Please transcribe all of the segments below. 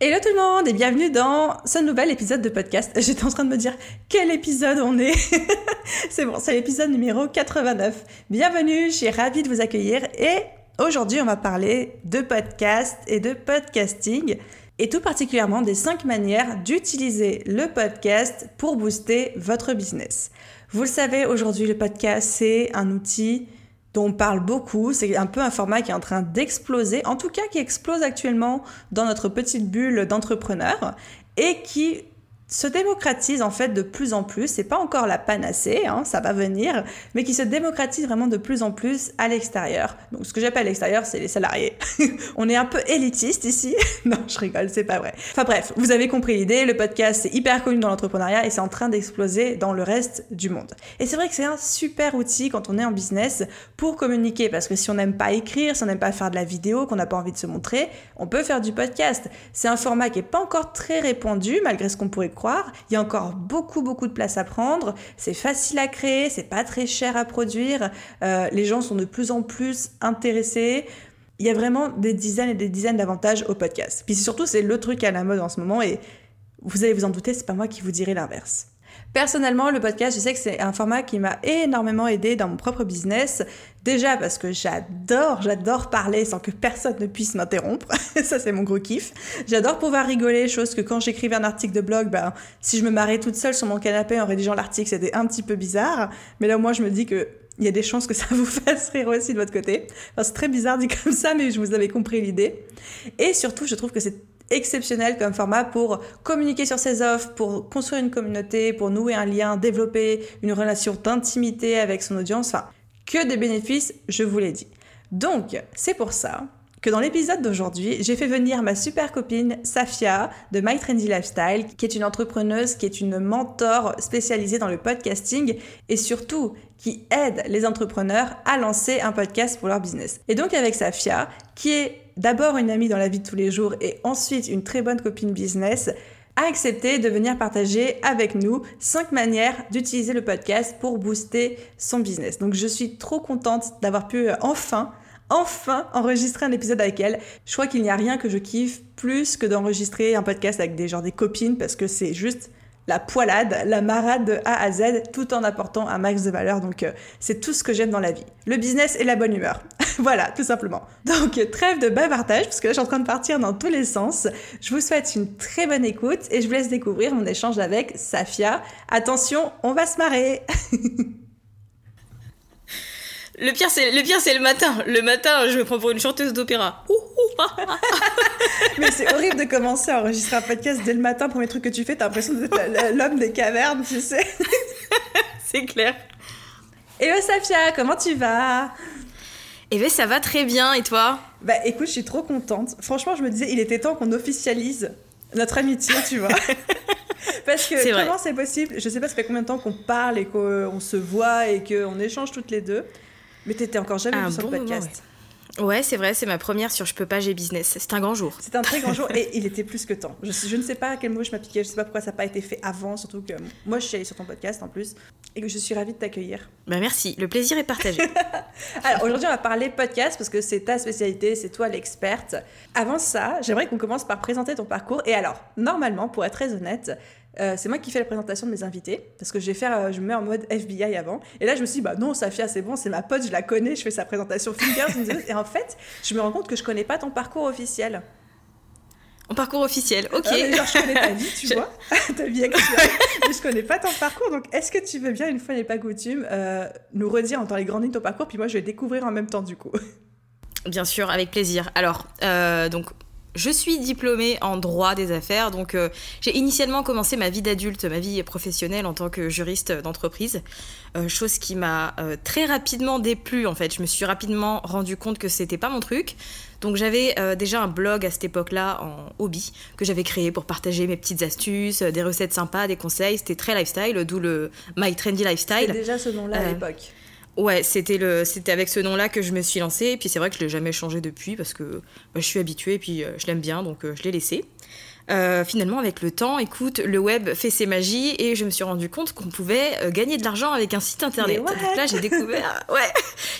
Hello tout le monde et bienvenue dans ce nouvel épisode de podcast. J'étais en train de me dire quel épisode on est? c'est bon, c'est l'épisode numéro 89. Bienvenue, je suis ravie de vous accueillir et aujourd'hui on va parler de podcast et de podcasting et tout particulièrement des 5 manières d'utiliser le podcast pour booster votre business. Vous le savez, aujourd'hui le podcast c'est un outil dont on parle beaucoup. C'est un peu un format qui est en train d'exploser, en tout cas qui explose actuellement dans notre petite bulle d'entrepreneurs et qui se démocratise en fait de plus en plus. C'est pas encore la panacée, hein, ça va venir, mais qui se démocratise vraiment de plus en plus à l'extérieur. Donc ce que j'appelle l'extérieur, c'est les salariés. On est un peu élitiste ici. non, je rigole, c'est pas vrai. Enfin bref, vous avez compris l'idée. Le podcast c'est hyper connu dans l'entrepreneuriat et c'est en train d'exploser dans le reste du monde. Et c'est vrai que c'est un super outil quand on est en business pour communiquer, parce que si on n'aime pas écrire, si on n'aime pas faire de la vidéo, qu'on n'a pas envie de se montrer, on peut faire du podcast. C'est un format qui est pas encore très répandu malgré ce qu'on pourrait croire. Il y a encore beaucoup, beaucoup de place à prendre. C'est facile à créer, c'est pas très cher à produire. Euh, les gens sont de plus en plus intéressés. Il y a vraiment des dizaines et des dizaines d'avantages au podcast. Puis surtout, c'est le truc à la mode en ce moment et vous allez vous en douter, c'est pas moi qui vous dirai l'inverse. Personnellement, le podcast, je sais que c'est un format qui m'a énormément aidé dans mon propre business. Déjà parce que j'adore, j'adore parler sans que personne ne puisse m'interrompre. Ça, c'est mon gros kiff. J'adore pouvoir rigoler, chose que quand j'écrivais un article de blog, ben, si je me marrais toute seule sur mon canapé en rédigeant l'article, c'était un petit peu bizarre. Mais là, moi, je me dis que il y a des chances que ça vous fasse rire aussi de votre côté. C'est très bizarre dit comme ça, mais je vous avais compris l'idée. Et surtout, je trouve que c'est exceptionnel comme format pour communiquer sur ses offres, pour construire une communauté, pour nouer un lien, développer une relation d'intimité avec son audience. Enfin, que des bénéfices, je vous l'ai dit. Donc, c'est pour ça que dans l'épisode d'aujourd'hui, j'ai fait venir ma super copine Safia de My Trendy Lifestyle, qui est une entrepreneuse, qui est une mentor spécialisée dans le podcasting et surtout qui aide les entrepreneurs à lancer un podcast pour leur business. Et donc avec Safia, qui est d'abord une amie dans la vie de tous les jours et ensuite une très bonne copine business, a accepté de venir partager avec nous 5 manières d'utiliser le podcast pour booster son business. Donc je suis trop contente d'avoir pu euh, enfin enfin enregistrer un épisode avec elle. Je crois qu'il n'y a rien que je kiffe plus que d'enregistrer un podcast avec des gens des copines parce que c'est juste la poilade, la marade de A à Z, tout en apportant un max de valeur. Donc, euh, c'est tout ce que j'aime dans la vie. Le business et la bonne humeur. voilà, tout simplement. Donc, trêve de bavardage, parce que là, je suis en train de partir dans tous les sens. Je vous souhaite une très bonne écoute et je vous laisse découvrir mon échange avec Safia. Attention, on va se marrer. Le pire, c'est le pire, c'est le matin. Le matin, je me prends pour une chanteuse d'opéra. Mais c'est horrible de commencer à enregistrer un podcast dès le matin. Premier truc que tu fais, t'as l'impression d'être l'homme des cavernes, tu sais. c'est clair. Hello Safia, comment tu vas? Eh ben, ça va très bien. Et toi? Bah, écoute, je suis trop contente. Franchement, je me disais, il était temps qu'on officialise notre amitié, tu vois. Parce que comment c'est possible? Je sais pas, ça fait combien de temps qu'on parle et qu'on se voit et qu'on échange toutes les deux. Mais t'étais encore jamais sur le podcast. ouais. c'est vrai, c'est ma première sur Je peux pas, j'ai business. C'est un grand jour. C'est un très grand jour et il était plus que temps. Je, je ne sais pas à quel mot je m'appliquais, je sais pas pourquoi ça n'a pas été fait avant, surtout que moi je suis allée sur ton podcast en plus et que je suis ravie de t'accueillir. Bah merci, le plaisir est partagé. alors aujourd'hui on va parler podcast parce que c'est ta spécialité, c'est toi l'experte. Avant ça, j'aimerais qu'on commence par présenter ton parcours. Et alors, normalement, pour être très honnête, euh, c'est moi qui fais la présentation de mes invités parce que je vais faire, euh, je me mets en mode FBI avant. Et là, je me suis dit, bah non, Safia, c'est bon, c'est ma pote, je la connais, je fais sa présentation fingers. et en fait, je me rends compte que je connais pas ton parcours officiel. En parcours officiel, ok. Ah, genre, je connais ta vie, tu vois, ta vie actuelle, mais je connais pas ton parcours. Donc, est-ce que tu veux bien, une fois n'est pas coutume, euh, nous redire en temps les grandes lignes ton parcours, puis moi, je vais découvrir en même temps, du coup. Bien sûr, avec plaisir. Alors, donc, je suis diplômée en droit des affaires, donc euh, j'ai initialement commencé ma vie d'adulte, ma vie professionnelle en tant que juriste d'entreprise, euh, chose qui m'a euh, très rapidement déplu en fait. Je me suis rapidement rendu compte que c'était pas mon truc. Donc j'avais déjà un blog à cette époque-là en hobby que j'avais créé pour partager mes petites astuces, des recettes sympas, des conseils. C'était très lifestyle, d'où le My Trendy Lifestyle. C'était déjà ce nom-là à l'époque. Ouais, c'était le, c'était avec ce nom-là que je me suis lancée. Et puis c'est vrai que je l'ai jamais changé depuis parce que bah, je suis habituée et puis euh, je l'aime bien, donc euh, je l'ai laissé. Euh, finalement, avec le temps, écoute, le web fait ses magies et je me suis rendu compte qu'on pouvait gagner de l'argent avec un site internet. Donc là, j'ai découvert, ouais,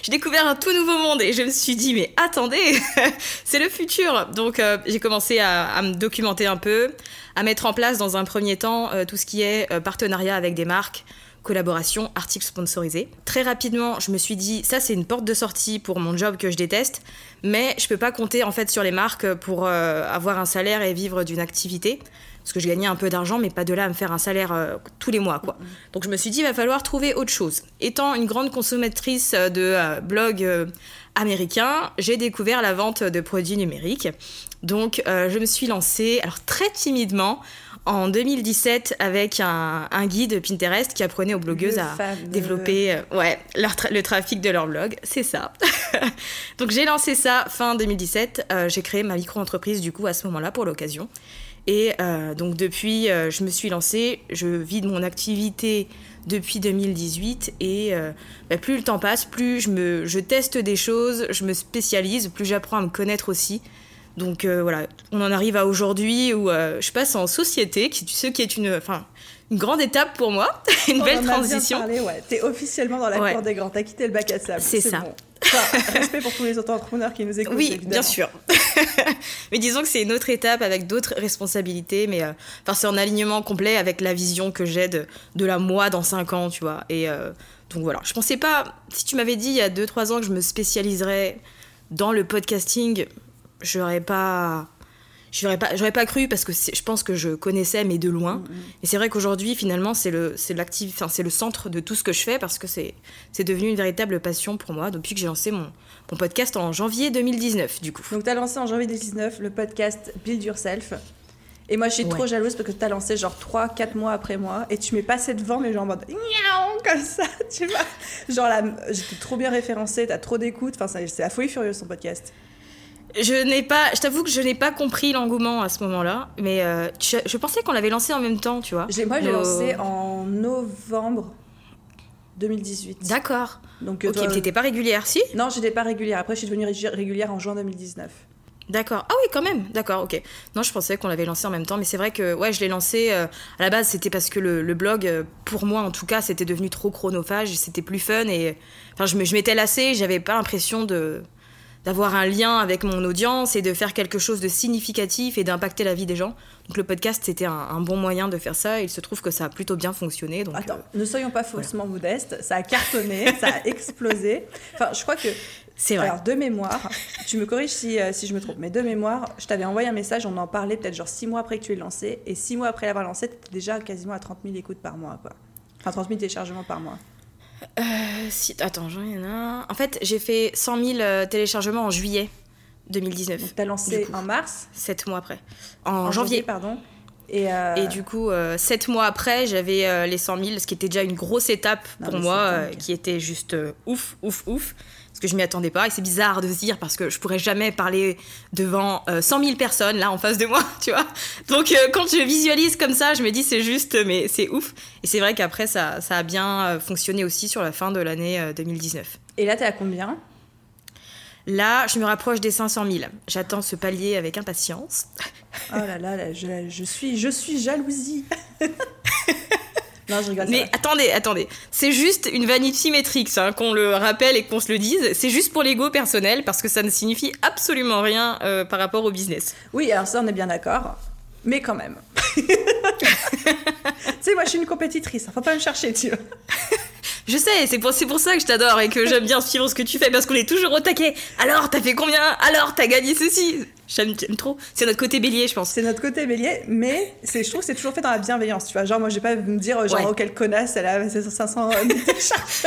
j'ai découvert un tout nouveau monde et je me suis dit, mais attendez, c'est le futur. Donc j'ai commencé à, à, me documenter un peu, à mettre en place dans un premier temps tout ce qui est partenariat avec des marques collaboration, articles sponsorisés. Très rapidement, je me suis dit, ça c'est une porte de sortie pour mon job que je déteste, mais je peux pas compter en fait sur les marques pour euh, avoir un salaire et vivre d'une activité. Parce que je gagnais un peu d'argent, mais pas de là à me faire un salaire euh, tous les mois, quoi. Donc je me suis dit, il va falloir trouver autre chose. Étant une grande consommatrice de euh, blogs américains, j'ai découvert la vente de produits numériques. Donc je me suis lancée, alors très timidement, en 2017 avec un, guide Pinterest qui apprenait aux blogueuses à développer euh, ouais, le trafic de leur blog. C'est ça. Donc j'ai lancé ça fin 2017. Euh, j'ai créé ma micro-entreprise du coup à ce moment-là pour l'occasion. Et euh, donc depuis, je me suis lancée. Je vis de mon activité depuis 2018 et bah, plus le temps passe, plus je, me, je teste des choses, je me spécialise, plus j'apprends à me connaître aussi. Donc euh, voilà, on en arrive à aujourd'hui où euh, je passe en société, qui, ce qui est une, enfin, une grande étape pour moi, une belle transition. Tu ouais. T'es officiellement dans la cour des grands, t'as quitté le bac à sable. C'est ça. respect pour tous les autres entrepreneurs qui nous écoutent. Oui, bien sûr. mais disons que c'est une autre étape avec d'autres responsabilités, mais euh, enfin c'est en alignement complet avec la vision que j'ai de, la moi dans 5 ans, tu vois. Et donc voilà, je pensais pas, si tu m'avais dit il y a 2-3 ans que je me spécialiserais dans le podcasting, j'aurais pas j'aurais pas j'aurais pas cru parce que je pense que je connaissais mais de loin. Mm, mm. et c'est vrai qu'aujourd'hui finalement c'est le c'est l'actif enfin c'est le centre de tout ce que je fais parce que c'est c'est devenu une véritable passion pour moi depuis que j'ai lancé mon, mon podcast en janvier 2019 du coup. Donc tu as lancé en janvier 2019 le podcast Build Yourself. Et moi je suis trop jalouse parce que tu as lancé genre 3 4 mois après moi et tu m'es passé devant mais genre en mode comme ça tu vois. Genre j'étais trop bien référencée t'as trop d'écoute. Enfin c'est la folie furieuse ton podcast je n'ai pas, je t'avoue que je n'ai pas compris l'engouement à ce moment-là, mais euh, je, pensais qu'on l'avait lancé en même temps, tu vois. Moi, j'ai lancé en novembre 2018. D'accord. Donc, ok, toi... t'étais pas régulière, si? Non, j'étais pas régulière. Après, je suis devenue régulière en juin 2019. D'accord. Ah oui, quand même. D'accord, ok. Non, je pensais qu'on l'avait lancé en même temps, mais c'est vrai que ouais, je l'ai lancé euh, à la base, c'était parce que le, blog, euh, pour moi en tout cas, c'était devenu trop chronophage, c'était plus fun et enfin, je m'étais lassée, j'avais pas l'impression de d'avoir un lien avec mon audience et de faire quelque chose de significatif et d'impacter la vie des gens. Donc le podcast, c'était un, bon moyen de faire ça. Il se trouve que ça a plutôt bien fonctionné. Donc, Attends, euh, ne soyons pas faussement modestes. Ça a cartonné, ça a explosé. Enfin, je crois que... C'est vrai. Alors, de mémoire, tu me corriges si, euh, si je me trompe, mais de mémoire, je t'avais envoyé un message, on en parlait peut-être genre six mois après que tu l'aies lancé. Et six mois après l'avoir lancé, tu étais déjà quasiment à 30 000 écoutes par mois. Quoi. Enfin, 30 000 téléchargements par mois. Euh, si, attends, j'en ai un. En fait, j'ai fait 100 000 euh, téléchargements en juillet 2019. Donc, t'as lancé en mars 7 mois après. En, janvier. pardon. Et, euh, et, du coup, 7 mois après, j'avais les 100 000, ce qui était déjà une grosse étape pour moi, qui était juste ouf, ouf, ouf parce que je m'y attendais pas et c'est bizarre de se dire parce que je pourrais jamais parler devant 100 000 personnes là en face de moi, tu vois. Donc euh, quand je visualise comme ça, je me dis c'est juste, mais c'est ouf. Et c'est vrai qu'après ça, ça, a bien euh, fonctionné aussi sur la fin de l'année 2019. Euh, et là, t'es à combien? Là, je me rapproche des 500 000. J'attends ce palier avec impatience. Oh là là, je, je, suis, je suis jalousie. Non, je rigole. Mais attendez, attendez. C'est juste une vanity métrique, hein, qu'on le rappelle et qu'on se le dise. C'est juste pour l'ego personnel parce que ça ne signifie absolument rien euh, par rapport au business. Oui, alors ça, on est bien d'accord. Mais quand même. tu sais, moi, je suis une compétitrice. Faut pas me chercher, tu vois. Je sais, c'est pour, pour ça que je t'adore et que j'aime bien suivre ce que tu fais parce qu'on est toujours au taquet. Alors, t'as fait combien? Alors, t'as gagné ceci? J'aime trop. C'est notre côté bélier, je pense. C'est notre côté bélier, mais je trouve que c'est toujours fait dans la bienveillance. Tu vois, genre, moi, je vais pas me dire, genre, oh, quelle connasse, elle a 500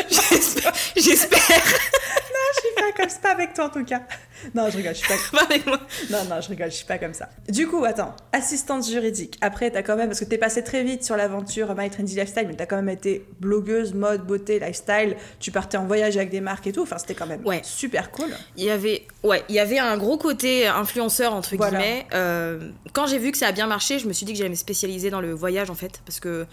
J'espère. non, je suis pas comme ça, pas avec toi en tout cas. Non, je rigole, je suis pas. Pas avec moi. Non, non, je rigole, je suis pas comme ça. Du coup, attends, assistante juridique. Après, t'as quand même, parce que t'es passé très vite sur l'aventure My Trendy Lifestyle, mais t'as quand même été blogueuse, mode, beauté, lifestyle. Tu partais en voyage avec des marques et tout. Enfin, c'était quand même Ouais. super cool. Il y avait, ouais, il y avait un gros côté entre Voilà. guillemets. Euh, quand j'ai vu que ça a bien marché, je me suis dit que j'allais me spécialiser dans le voyage en fait, parce que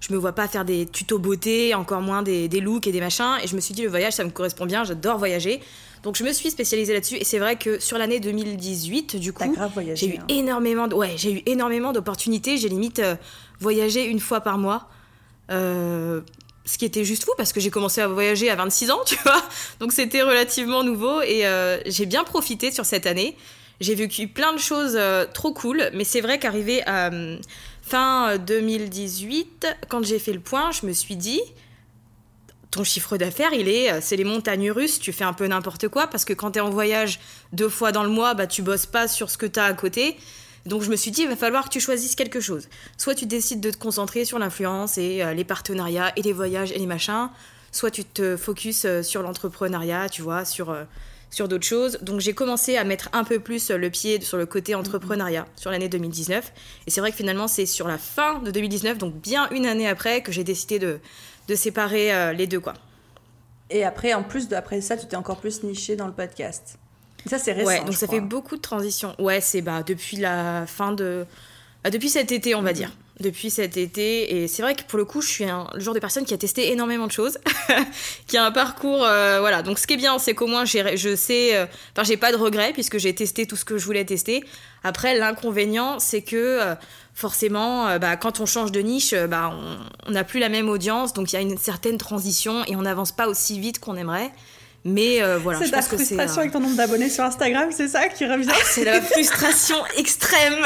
je me vois pas faire des tutos beauté, encore moins des, des looks et des machins. Et je me suis dit le voyage, ça me correspond bien. J'adore voyager, donc je me suis spécialisée là-dessus. Et c'est vrai que sur l'année 2018, du coup, j'ai eu hein. énormément, de, ouais, j'ai eu énormément d'opportunités. J'ai limite euh, voyagé une fois par mois. Euh, ce qui était juste fou parce que j'ai commencé à voyager à 26 ans, tu vois. Donc c'était relativement nouveau et euh, j'ai bien profité sur cette année. J'ai vécu plein de choses euh, trop cool, mais c'est vrai qu'arrivé à euh, fin euh, 2018, quand j'ai fait le point, je me suis dit, ton chiffre d'affaires, il est, euh, c'est les montagnes russes, tu fais un peu n'importe quoi, parce que quand tu es en voyage deux fois dans le mois, bah, tu bosses pas sur ce que tu as à côté. Donc je me suis dit, il va falloir que tu choisisses quelque chose. Soit tu décides de te concentrer sur l'influence et euh, les partenariats et les voyages et les machins, soit tu te focuses euh, sur l'entrepreneuriat, tu vois, sur, euh, sur d'autres choses. Donc j'ai commencé à mettre un peu plus euh, le pied sur le côté entrepreneuriat sur l'année 2019. Et c'est vrai que finalement, c'est sur la fin de 2019, donc bien une année après, que j'ai décidé de, de séparer euh, les deux, quoi. Et après, en plus d'après ça, tu t'es encore plus niché dans le podcast. Et ça, c'est récent. Ouais, donc ça crois. fait beaucoup de transitions. Ouais, c'est bah, depuis la fin de. bah, depuis cet été, on va dire. Depuis cet été. Et c'est vrai que pour le coup, je suis un, le genre de personne qui a testé énormément de choses. qui a un parcours. euh, voilà. Donc ce qui est bien, c'est qu'au moins, je sais. euh, Enfin, j'ai pas de regrets puisque j'ai testé tout ce que je voulais tester. Après, l'inconvénient, c'est que. euh, Forcément, bah, quand on change de niche, bah, on n'a plus la même audience, donc il y a une certaine transition et on n'avance pas aussi vite qu'on aimerait. Mais euh, voilà, c'est pense c'est. frustration euh, avec ton nombre d'abonnés sur Instagram, c'est ça qui revient c'est la frustration extrême.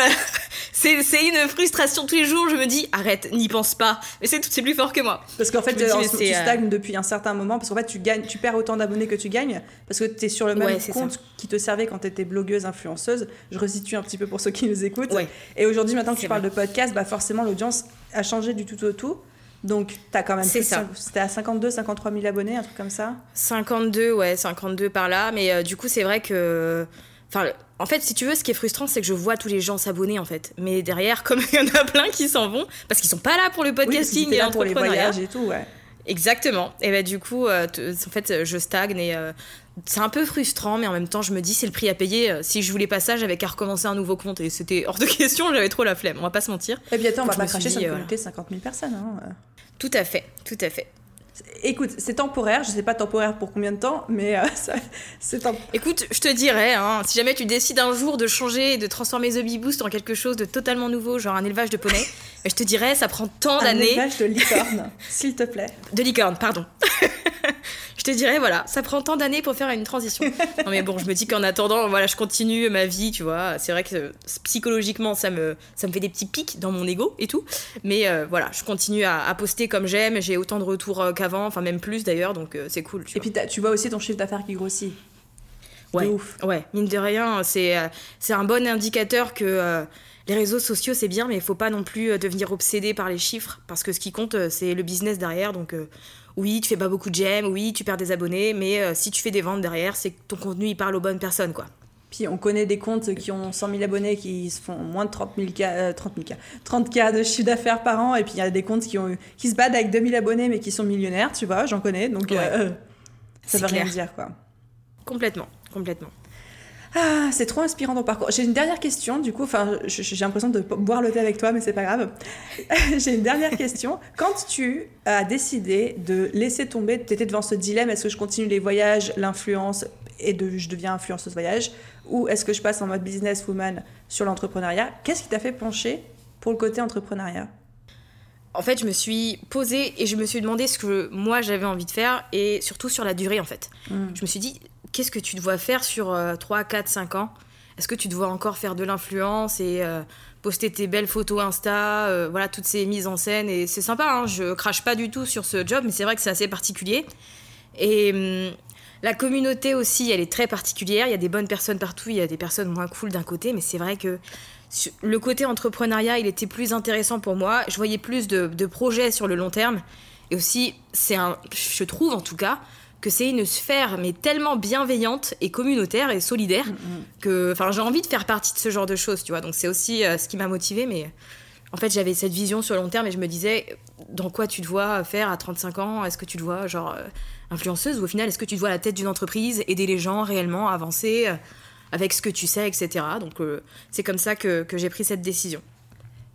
C'est c'est une frustration tous les jours. Je me dis, arrête, n'y pense pas. Mais c'est c'est plus fort que moi. Parce qu'en fait, dis, en tu euh, stagnes depuis un certain moment, parce qu'en fait, tu, gagnes, tu perds autant d'abonnés que tu gagnes, parce que tu es sur le même Ouais, compte qui te servait quand tu étais blogueuse, influenceuse. Je resitue un petit peu pour ceux qui nous écoutent. Ouais. Et aujourd'hui, maintenant que tu parles de podcast, bah forcément, l'audience a changé du tout au tout. Donc, tu as quand même C'est ça. C'était à 52, 53 000 abonnés, un truc comme ça? 52, ouais, 52 par là. Mais euh, du coup, c'est vrai que. Enfin, en fait, si tu veux, ce qui est frustrant, c'est que je vois tous les gens s'abonner, en fait. Mais derrière, comme il y en a plein qui s'en vont, parce qu'ils sont pas là pour le Oui, parce podcasting t'étais et là pour les voyages et tout, ouais. Exactement. Et bah, du coup, euh, en fait, je stagne et euh, c'est un peu frustrant, mais en même temps, je me dis, c'est le prix à payer. Si je voulais pas ça, j'avais qu'à recommencer un nouveau compte et c'était hors de question, j'avais trop la flemme, on va pas se mentir. Et puis attends, on va pas cracher sur euh, communauté de 50 000 personnes. hein. Tout à fait, tout à fait. Écoute, c'est temporaire, je sais pas temporaire pour combien de temps, mais euh, ça- c'est temporaire. Écoute, je te dirais, hein, si jamais tu décides un jour de changer et de transformer The Bee Boost en quelque chose de totalement nouveau, genre un élevage de poney, je te dirais, ça prend tant Un d'années. élevage de licorne, s'il te plaît. De licorne, pardon. Je te dirais, voilà, ça prend tant d'années pour faire une transition. Non mais bon, je me dis qu'en attendant, voilà, je continue ma vie, tu vois. C'est vrai que euh, psychologiquement, ça me, ça me fait des petits pics dans mon ego et tout. Mais euh, voilà, je continue à, à poster comme j'aime. J'ai autant de retours euh, qu'avant, enfin même plus d'ailleurs, donc euh, c'est cool. Tu Et vois. puis tu vois aussi ton chiffre d'affaires qui grossit. ouais, ouf. ouais, mine de rien, c'est c'est un bon indicateur que les réseaux sociaux c'est bien, mais il faut pas non plus devenir obsédé par les chiffres parce que ce qui compte c'est le business derrière. Donc euh, oui, tu fais pas beaucoup de j'aime, oui, tu perds des abonnés, mais euh, si tu fais des ventes derrière, c'est que ton contenu il parle aux bonnes personnes quoi. Puis on connaît des comptes qui ont 100 000 abonnés qui se font moins de 30 000 K, euh, 30 000 K, 30 K de chiffre d'affaires par an. Et puis il y a des comptes qui, ont, qui se battent avec 2000 abonnés mais qui sont millionnaires, tu vois, j'en connais. Donc Ouais. euh, ça C'est veut rien dire quoi. Complètement, complètement. Ah, c'est trop inspirant ton parcours. J'ai une dernière question, du coup, enfin, j'ai l'impression de boire le thé avec toi, mais c'est pas grave. J'ai une dernière question. Quand tu as décidé de laisser tomber, tu étais devant ce dilemme, est-ce que je continue les voyages, l'influence, et de, je deviens influenceuse voyage, ou est-ce que je passe en mode businesswoman sur l'entrepreneuriat Qu'est-ce qui t'a fait pencher pour le côté entrepreneuriat? En fait, je me suis posée et je me suis demandé ce que moi j'avais envie de faire et surtout sur la durée en fait. Hmm. Je me suis dit, qu'est-ce que tu dois faire sur euh, 3, 4, 5 ans? Est-ce que tu dois encore faire de l'influence et euh, poster tes belles photos Insta, euh, voilà, toutes ces mises en scène? Et c'est sympa, hein, je crache pas du tout sur ce job, mais c'est vrai que c'est assez particulier. Et hum, la communauté aussi, elle est très particulière. Il y a des bonnes personnes partout, il y a des personnes moins cool d'un côté, mais c'est vrai que le côté entrepreneuriat, il était plus intéressant pour moi. Je voyais plus de, de projets sur le long terme. Et aussi, c'est un, je trouve en tout cas, que c'est une sphère mais tellement bienveillante et communautaire et solidaire Mm, mm. que enfin j'ai envie de faire partie de ce genre de choses, tu vois. Donc c'est aussi euh, ce qui m'a motivée mais en fait, j'avais cette vision sur le long terme et je me disais dans quoi tu te vois faire à 35 ans? Est-ce que tu te vois genre euh, influenceuse? Ou au final est-ce que tu te vois à la tête d'une entreprise aider les gens réellement à avancer euh, avec ce que tu sais, etc. Donc c'est comme ça que, que j'ai pris cette décision.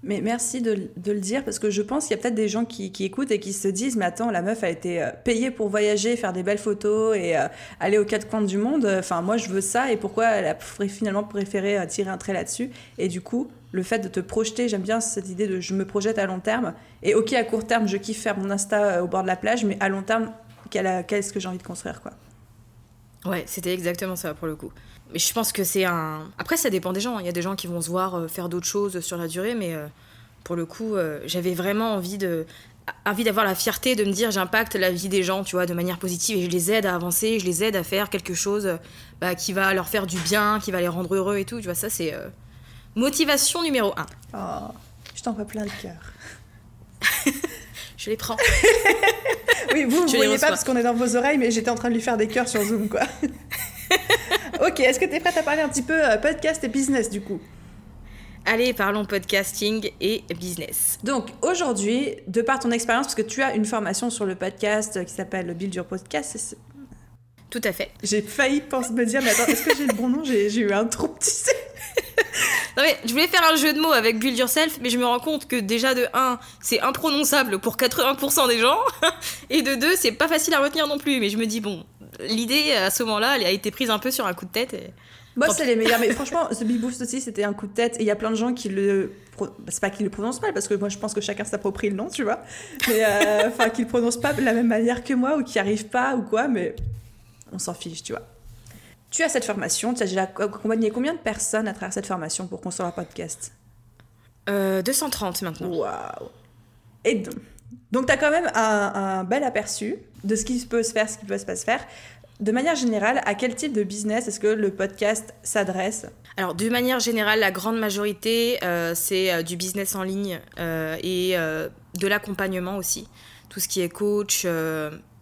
Mais merci de, le dire parce que je pense qu'il y a peut-être des gens qui, écoutent et qui se disent mais attends la meuf a été euh, payée pour voyager, faire des belles photos et euh, aller aux quatre coins du monde. Enfin moi je veux ça et pourquoi elle a finalement préféré euh, tirer un trait là-dessus? Et du coup le fait de te projeter, j'aime bien cette idée de je me projette à long terme et ok à court terme je kiffe faire mon Insta au bord de la plage mais à long terme qu'est-ce que j'ai envie de construire quoi? Ouais, c'était exactement ça pour le coup. Mais je pense que c'est un. Après, ça dépend des gens. Il y a des gens qui vont se voir euh, faire d'autres choses sur la durée, mais euh, pour le coup, euh, j'avais vraiment envie de envie d'avoir la fierté de me dire j'impacte la vie des gens, tu vois, de manière positive et je les aide à avancer, je les aide à faire quelque chose bah, qui va leur faire du bien, qui va les rendre heureux et tout. Tu vois, ça c'est euh, motivation numéro un. Oh, je t'envoie plein de cœur. Je les prends. Oui, vous ne Tu les voyez pas parce qu'on est dans vos oreilles, mais j'étais en train de lui faire des cœurs sur Zoom, quoi. ok, est-ce que tu es prête à parler un petit peu euh, podcast et business, du coup? Allez, parlons podcasting et business. Donc, aujourd'hui, de par ton expérience, parce que tu as une formation sur le podcast euh, qui s'appelle Build Your Podcast, c'est- Tout à fait. j'ai failli penser me dire, mais attends, est-ce que j'ai le bon nom? J'ai j'ai eu un trou, tu sais. Non mais je voulais faire un jeu de mots avec Build Yourself, mais je me rends compte que déjà de 1, c'est imprononçable pour 80% des gens, et de 2, c'est pas facile à retenir non plus. Mais je me dis, bon, l'idée à ce moment-là, elle a été prise un peu sur un coup de tête. Et... Moi, c'est les meilleurs. Mais franchement, ce Big Boost aussi, c'était un coup de tête. Et il y a plein de gens qui le. bah, C'est pas qu'ils le prononcent mal, parce que moi, je pense que chacun s'approprie le nom, tu vois. Mais euh, enfin, qu'ils le prononcent pas de la même manière que moi, ou qui arrivent pas, ou quoi, mais on s'en fiche, tu vois. Tu as cette formation, tu as déjà accompagné combien de personnes à travers cette formation pour construire un podcast? Euh, 230 maintenant. Waouh Et donc, donc tu as quand même un, bel aperçu de ce qui peut se faire, ce qui peut pas se faire. De manière générale, à quel type de business est-ce que le podcast s'adresse? Alors, de manière générale, la grande majorité, euh, c'est euh, du business en ligne euh, et de l'accompagnement aussi. Tout ce qui est coach,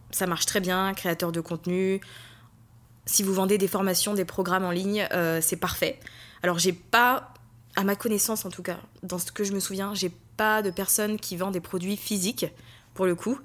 ça marche très bien, créateur de contenu. Si vous vendez des formations, des programmes en ligne, c'est parfait. Alors, j'ai pas, à ma connaissance en tout cas, dans ce que je me souviens, j'ai pas de personne qui vend des produits physiques, pour le coup.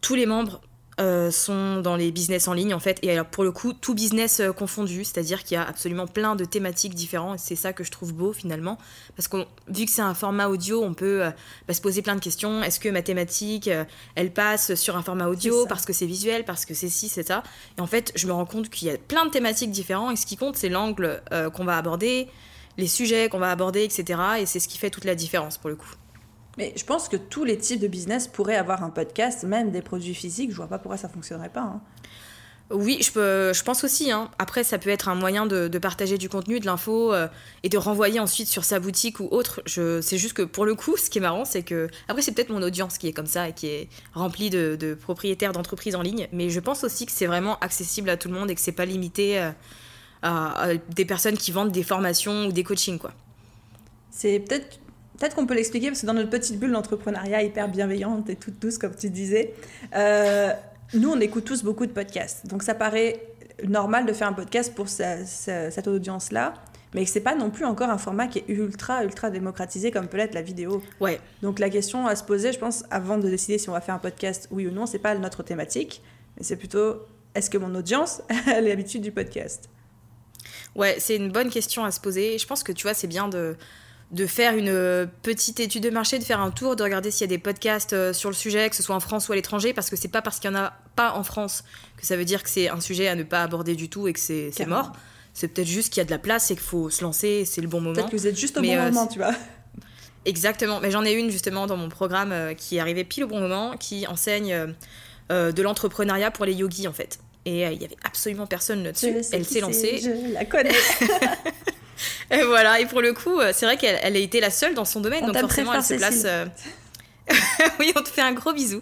Tous les membres euh, sont dans les business en ligne en fait. Et alors pour le coup tout business euh, confondu c'est-à-dire qu'il y a absolument plein de thématiques différentes. Et c'est ça que je trouve beau finalement. Parce que vu que c'est un format audio on peut euh, bah, se poser plein de questions. Est-ce que ma thématique elle passe sur un format audio parce que c'est visuel parce que c'est ci c'est ça? Et en fait je me rends compte qu'il y a plein de thématiques différentes. Et ce qui compte c'est l'angle qu'on va aborder les sujets qu'on va aborder etc et c'est ce qui fait toute la différence pour le coup Mais je pense que tous les types de business pourraient avoir un podcast, même des produits physiques. Je vois pas pourquoi ça fonctionnerait pas. hein. Oui, je, peux, je pense aussi. hein. Après, ça peut être un moyen de, de partager du contenu, de l'info euh, et de renvoyer ensuite sur sa boutique ou autre. Je, c'est juste que pour le coup, ce qui est marrant, c'est que. Après, c'est peut-être mon audience qui est comme ça et qui est remplie de, de propriétaires d'entreprises en ligne. Mais je pense aussi que c'est vraiment accessible à tout le monde et que c'est pas limité euh, à, à des personnes qui vendent des formations ou des coachings, quoi. C'est peut-être peut-être qu'on peut l'expliquer parce que dans notre petite bulle d'entrepreneuriat hyper bienveillante et toute douce comme tu disais, euh, nous on écoute tous beaucoup de podcasts. Donc ça paraît normal de faire un podcast pour sa- sa- cette audience-là, mais c'est pas non plus encore un format qui est ultra ultra démocratisé comme peut l'être la vidéo. Ouais, Donc la question à se poser, je pense, avant de décider si on va faire un podcast oui ou non, c'est pas notre thématique, mais c'est plutôt est-ce que mon audience a l'habitude du podcast? Ouais, c'est une bonne question à se poser. Je pense que tu vois, c'est bien de, de faire une euh, petite étude de marché, de faire un tour, de regarder s'il y a des podcasts euh, sur le sujet, que ce soit en France ou à l'étranger, parce que c'est pas parce qu'il y en a pas en France que ça veut dire que c'est un sujet à ne pas aborder du tout et que c'est mort. C'est peut-être juste qu'il y a de la place et qu'il faut se lancer, et c'est le bon moment. Peut-être que vous êtes juste au Mais, bon euh, moment, tu vois. Exactement, mais j'en ai une justement dans mon programme euh, qui est arrivée pile au bon moment, qui enseigne euh, de l'entrepreneuriat pour les yogis en fait. Et il y avait absolument personne là-dessus. Elle s'est lancée. Je la connais. Et voilà, et pour le coup, euh, c'est vrai qu'elle elle a été la seule dans son domaine, On donc forcément elle se place. Euh, oui, on te fait un gros bisou.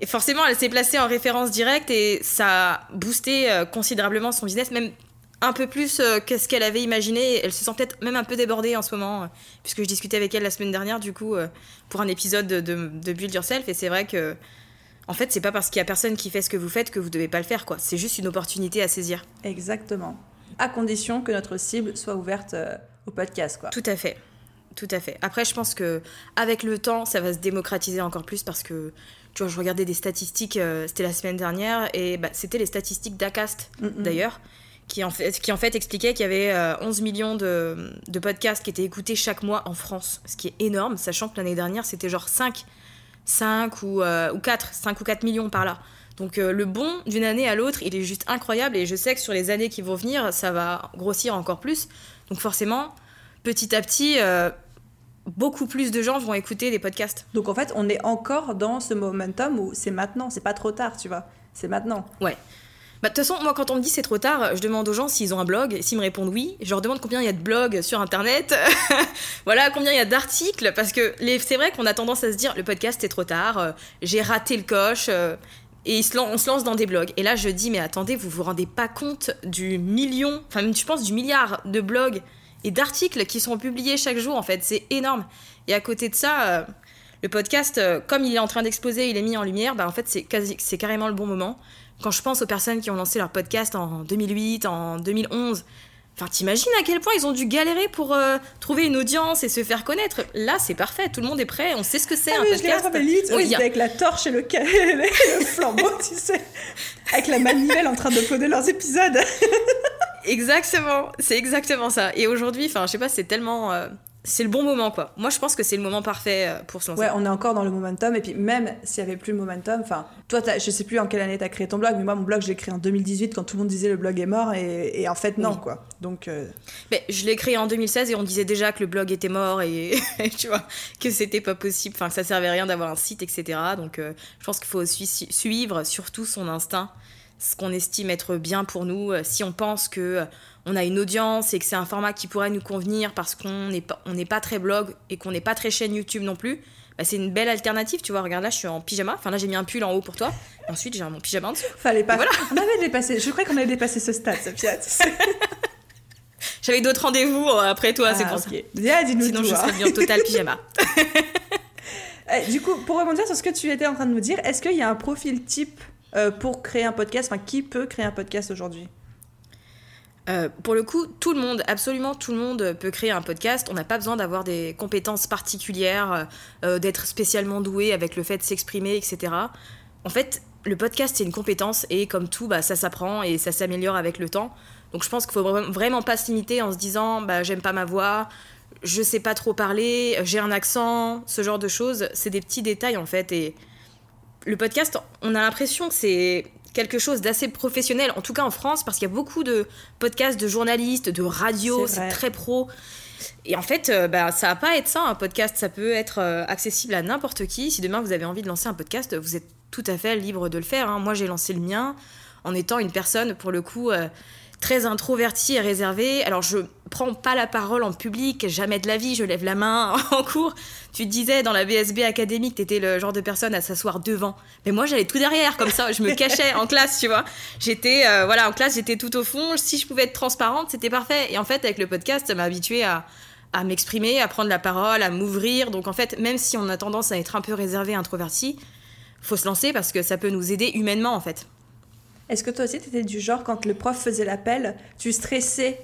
Et forcément, elle s'est placée en référence directe et ça a boosté euh, considérablement son business, même un peu plus que ce qu'elle avait imaginé. Elle se sent peut-être même un peu débordée en ce moment, puisque je discutais avec elle la semaine dernière, du coup, pour un épisode de, de, de Build Yourself, et c'est vrai que En fait, c'est pas parce qu'il y a personne qui fait ce que vous faites que vous devez pas le faire, quoi. C'est juste une opportunité à saisir. Exactement. À condition que notre cible soit ouverte euh, au podcast, quoi. Tout à fait. Tout à fait. Après, je pense que avec le temps, ça va se démocratiser encore plus parce que, tu vois, je regardais des statistiques, euh, c'était la semaine dernière, et bah, c'était les statistiques d'Acast, Mm, mm. d'ailleurs, qui en, fait, qui en fait expliquaient qu'il y avait euh, 11 millions de, de podcasts qui étaient écoutés chaque mois en France, ce qui est énorme, sachant que l'année dernière, c'était genre 5, 5 ou, euh, ou 4, 5 ou 4 millions par là. Donc euh, le bond d'une année à l'autre, il est juste incroyable et je sais que sur les années qui vont venir, ça va grossir encore plus. Donc forcément, petit à petit, euh, beaucoup plus de gens vont écouter des podcasts. Donc en fait, on est encore dans ce momentum où c'est maintenant, c'est pas trop tard, tu vois. C'est maintenant. Ouais. Bah, De toute façon, moi, quand on me dit c'est trop tard, je demande aux gens s'ils ont un blog. Et s'ils me répondent oui, je leur demande combien il y a de blogs sur Internet. voilà, combien il y a d'articles. Parce que les- c'est vrai qu'on a tendance à se dire le podcast c'est trop tard, euh, j'ai raté le coche. euh, et on se lance dans des blogs. Et là, je dis, mais attendez, vous vous rendez pas compte du million, enfin, je pense du milliard de blogs et d'articles qui sont publiés chaque jour, en fait. C'est énorme. Et à côté de ça, euh, le podcast, euh, comme il est en train d'exploser, il est mis en lumière, bah, en fait, c'est carrément le bon moment. Quand je pense aux personnes qui ont lancé leur podcast en 2008, en 2011, enfin, t'imagines à quel point ils ont dû galérer pour euh, trouver une audience et se faire connaître. Là, c'est parfait, tout le monde est prêt, on sait ce que c'est Ah un oui, podcast. limite. Oui, a- avec la torche et le, le flambeau, tu sais. Avec la manivelle en train d'uploader leurs épisodes. Exactement, c'est exactement ça. Et aujourd'hui, enfin, je sais pas, c'est tellement. euh, c'est le bon moment, quoi. Moi, je pense que c'est le moment parfait euh, pour se lancer. Ouais, on est encore dans le momentum. Et puis même s'il y avait plus le momentum, enfin, toi, je sais plus en quelle année t'as créé ton blog, mais moi, mon blog, je l'ai créé en 2018 quand tout le monde disait le blog est mort. Et, et en fait, non, Oui. quoi. Donc, euh, Mais je l'ai créé en 2016 et on disait déjà que le blog était mort et tu vois que c'était pas possible, enfin que ça servait à rien d'avoir un site, etc. Donc euh, je pense qu'il faut aussi suivre surtout son instinct, ce qu'on estime être bien pour nous. Si on pense que on a une audience et que c'est un format qui pourrait nous convenir parce qu'on n'est pas, on pas très blog et qu'on n'est pas très chaîne YouTube non plus. bah, c'est une belle alternative, tu vois. Regarde là, je suis en pyjama. Enfin là, j'ai mis un pull en haut pour toi. Ensuite, j'ai mon pyjama en dessous. fallait pas. Voilà. On avait dépassé. Je crois qu'on avait dépassé ce stade, Sophia. J'avais d'autres rendez-vous euh, après toi, c'est Ah, pour ça. ok. Viens, dis-nous Sinon, tout. je hein. serais bien total pyjama. Eh, Du coup, pour rebondir sur ce que tu étais en train de nous dire, est-ce qu'il y a un profil type euh, pour créer un podcast? Enfin, qui peut créer un podcast aujourd'hui? Euh, pour le coup, tout le monde, absolument tout le monde peut créer un podcast. On n'a pas besoin d'avoir des compétences particulières, euh, d'être spécialement doué avec le fait de s'exprimer, etc. En fait, le podcast, c'est une compétence et comme tout, bah, ça s'apprend et ça s'améliore avec le temps. Donc je pense qu'il faut vra- vraiment pas se limiter en se disant bah, j'aime pas ma voix, je sais pas trop parler, j'ai un accent, ce genre de choses. C'est des petits détails en fait. Et le podcast, on a l'impression que c'est quelque chose d'assez professionnel, en tout cas en France, parce qu'il y a beaucoup de podcasts de journalistes, de radio, C'est très pro. Et en fait, euh, bah, ça va pas être ça, un podcast. Ça peut être euh, accessible à n'importe qui. Si demain vous avez envie de lancer un podcast, vous êtes tout à fait libre de le faire. hein. Moi, j'ai lancé le mien en étant une personne, pour le coup, euh, très introvertie et réservée. Alors, je prends pas la parole en public, jamais de la vie, je lève la main en cours. Tu disais dans la BSB académique, t'étais le genre de personne à s'asseoir devant. Mais moi, j'allais tout derrière, comme ça, je me cachais en classe, tu vois. J'étais, euh, voilà, en classe, j'étais tout au fond. Si je pouvais être transparente, c'était parfait. Et en fait, avec le podcast, ça m'a habituée à, à m'exprimer, à prendre la parole, à m'ouvrir. Donc, en fait, même si on a tendance à être un peu réservé, introverti, faut se lancer parce que ça peut nous aider humainement, en fait. Est-ce que toi aussi, tu étais du genre, quand le prof faisait l'appel, tu stressais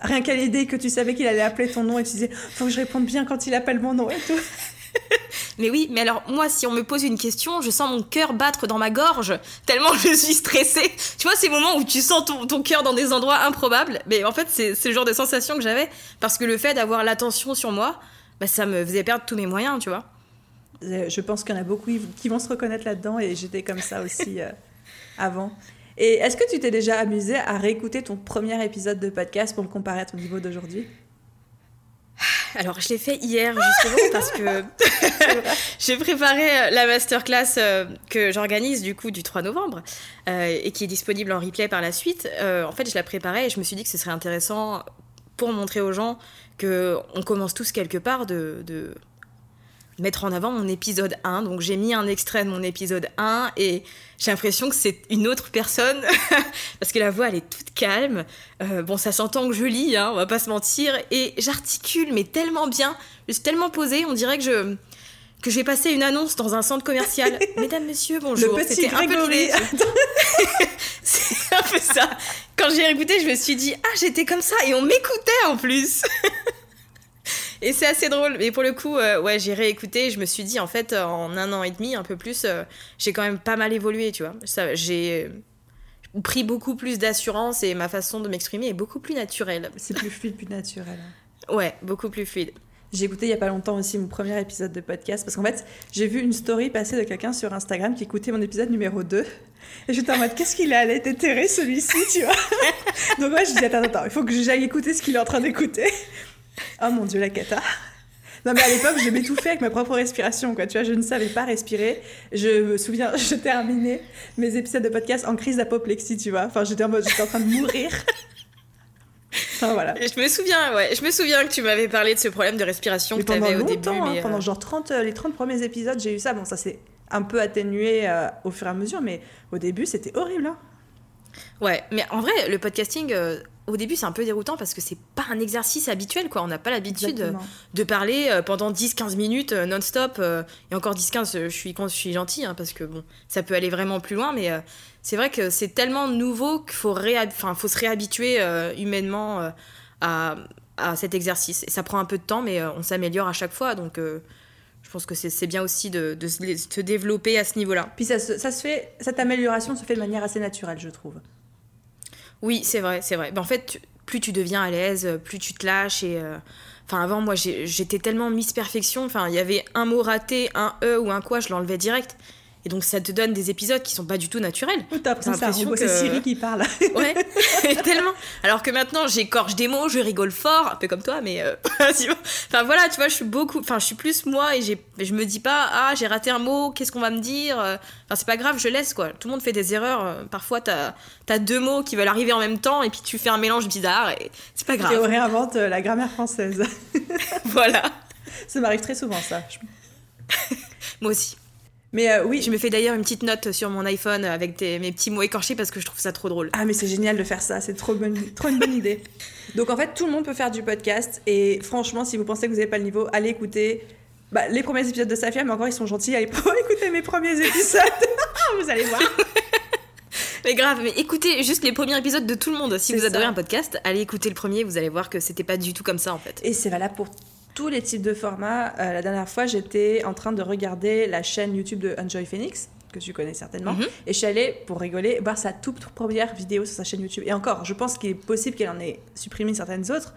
rien qu'à l'idée que tu savais qu'il allait appeler ton nom et tu disais faut que je réponde bien quand il appelle mon nom et tout Mais oui, mais alors moi, si on me pose une question, je sens mon cœur battre dans ma gorge, tellement je suis stressée. Tu vois, ces moments où tu sens ton, ton cœur dans des endroits improbables, mais en fait, c'est le genre de sensation que j'avais, parce que le fait d'avoir l'attention sur moi, bah, ça me faisait perdre tous mes moyens, tu vois. Euh, Je pense qu'il y en a beaucoup qui vont se reconnaître là-dedans et j'étais comme ça aussi euh, avant. Et est-ce que tu t'es déjà amusé à réécouter ton premier épisode de podcast pour le comparer à ton niveau d'aujourd'hui? Alors, je l'ai fait hier, justement, parce que j'ai préparé euh, la masterclass euh, que j'organise, du coup, du 3 novembre, euh, et qui est disponible en replay par la suite. Euh, en fait, je la préparais et je me suis dit que ce serait intéressant pour montrer aux gens que on commence tous quelque part de, de mettre en avant mon épisode 1. Donc, j'ai mis un extrait de mon épisode 1 et j'ai l'impression que c'est une autre personne parce que la voix elle est toute calme. Euh, bon, ça s'entend que je lis, hein, on va pas se mentir, et j'articule mais tellement bien, je suis tellement posée, on dirait que je que j'ai passé une annonce dans un centre commercial. Mesdames, messieurs, bonjour. Le petit C'était un peu Grégory. C'est un peu ça. Quand j'ai écouté, je me suis dit, ah, j'étais comme ça et on m'écoutait en plus. Et c'est assez drôle. Mais pour le coup, euh, ouais, j'ai réécouté. et Je me suis dit, en fait, euh, en un an et demi, un peu plus, euh, j'ai quand même pas mal évolué, tu vois. Ça, j'ai pris beaucoup plus d'assurance et ma façon de m'exprimer est beaucoup plus naturelle. C'est plus fluide, plus naturel. Ouais, beaucoup plus fluide. J'ai écouté il y a pas longtemps aussi mon premier épisode de podcast parce qu'en fait, j'ai vu une story passer de quelqu'un sur Instagram qui écoutait mon épisode numéro 2. Et j'étais en mode, qu'est-ce qu'il a allé déterrer celui-ci, tu vois? Donc moi, je dis, attends, attends, il faut que j'aille écouter ce qu'il est en train d'écouter. Oh mon dieu, la cata. Non mais à l'époque, je m'étouffais avec ma propre respiration, quoi. Tu vois, je ne savais pas respirer. Je me souviens, je terminais mes épisodes de podcast en crise d'apoplexie, tu vois. Enfin, j'étais en mode, j'étais en train de mourir. Enfin voilà. Je me souviens, ouais, je me souviens que tu m'avais parlé de ce problème de respiration Mais que tu avais au début. hein, mais, euh, pendant genre 30, euh, les 30 premiers épisodes, j'ai eu ça. Bon, ça s'est un peu atténué euh, au fur et à mesure, mais au début, c'était horrible. Hein. Ouais, mais en vrai, le podcasting, euh, au début, c'est un peu déroutant parce que c'est pas un exercice habituel, quoi. On n'a pas l'habitude euh, de parler euh, pendant 10-15 minutes euh, non-stop. et encore 10-15, euh, je suis, je suis gentille, hein, parce que bon, ça peut aller vraiment plus loin, mais c'est vrai que c'est tellement nouveau qu'il faut, se réhabituer humainement à, à cet exercice. Et ça prend un peu de temps, mais on s'améliore à chaque fois, donc je pense que c'est bien aussi de, de se développer à ce niveau-là. Puis ça se fait, cette amélioration se fait de manière assez naturelle, je trouve. Oui, c'est vrai, c'est vrai. Ben, en fait, plus tu deviens à l'aise, euh, plus tu te lâches et. euh, avant, moi, j'étais tellement Miss Perfection. Enfin, il y avait un mot raté, un E ou un quoi, je l'enlevais direct. Et donc, ça te donne des épisodes qui sont pas du tout naturels. T'as l'impression que c'est Siri qui parle. Ouais, tellement. Alors que maintenant, j'écorche des mots, je rigole fort, un peu comme toi, mais. euh, enfin, voilà, tu vois, je suis beaucoup. Enfin, je suis plus moi et j'ai- je me dis pas, ah, j'ai raté un mot, qu'est-ce qu'on va me dire euh, Enfin, c'est pas grave, je laisse, quoi. Tout le monde fait des erreurs. euh, Parfois, t'as as deux mots qui veulent arriver en même temps et puis tu fais un mélange bizarre et c'est pas Et on grave. réinvente la grammaire française. voilà. ça m'arrive très souvent, ça. Moi aussi. Mais euh, oui, Je me fais d'ailleurs une petite note sur mon iPhone avec des- mes petits mots écorchés parce que je trouve ça trop drôle. Ah mais c'est génial de faire ça, c'est trop, bonne, trop une bonne idée. Donc en fait, tout le monde peut faire du podcast et franchement, si vous pensez que vous n'avez pas le niveau, allez écouter bah, les premiers épisodes de Safia, mais encore ils sont gentils, allez écouter mes premiers épisodes, vous allez voir. Mais grave, mais écoutez juste les premiers épisodes de tout le monde. Si vous adorez ça. un podcast, allez écouter le premier, vous allez voir que c'était pas du tout comme ça en fait. Et c'est valable pour tous les types de formats. Euh, la dernière fois, j'étais en train de regarder la chaîne YouTube de Enjoy Phoenix, que tu connais certainement, Mhm. et je suis allée, pour rigoler, voir sa toute première vidéo sur sa chaîne YouTube. Et encore, je pense qu'il est possible qu'elle en ait supprimé certaines autres,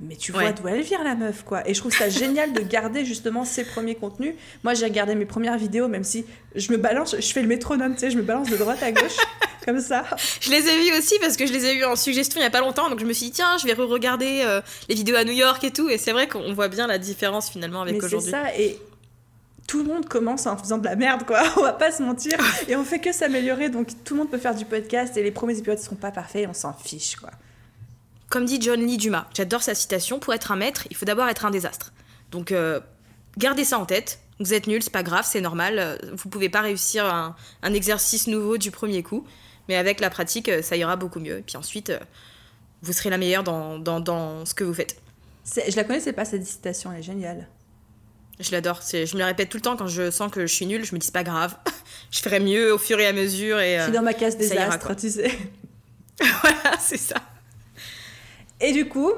mais tu vois Ouais. d'où elle vient la meuf, quoi. Et je trouve ça génial de garder justement ses premiers contenus. Moi, j'ai regardé mes premières vidéos, même si je me balance, je fais le métronome, tu sais, je me balance de droite à gauche, comme ça. Je les ai vus aussi parce que je les ai vus en suggestion il y a pas longtemps, donc je me suis dit tiens, je vais re-regarder euh, les vidéos à New York et tout, et c'est vrai qu'on voit bien la différence finalement avec Mais c'est aujourd'hui. ça, et tout le monde commence en faisant de la merde, quoi. On va pas se mentir. Et on fait que s'améliorer, donc tout le monde peut faire du podcast, et les premiers épisodes seront pas parfaits, on s'en fiche, quoi. Comme dit John Lee Dumas, j'adore sa citation, pour être un maître, il faut d'abord être un désastre. Donc euh, gardez ça en tête. Vous êtes nul, c'est pas grave, c'est normal. euh, Vous pouvez pas réussir un, un exercice nouveau du premier coup, mais avec la pratique, euh, ça ira beaucoup mieux. Et puis ensuite, vous serez la meilleure dans, dans, dans ce que vous faites. Je la connaissais pas, cette citation, elle est géniale. Je l'adore. Je me la répète tout le temps quand je sens que je suis nulle. Je me dis c'est pas grave. je ferai mieux au fur et à mesure. Et Je suis dans ma case quoi. tu sais. voilà, c'est ça. Et du coup,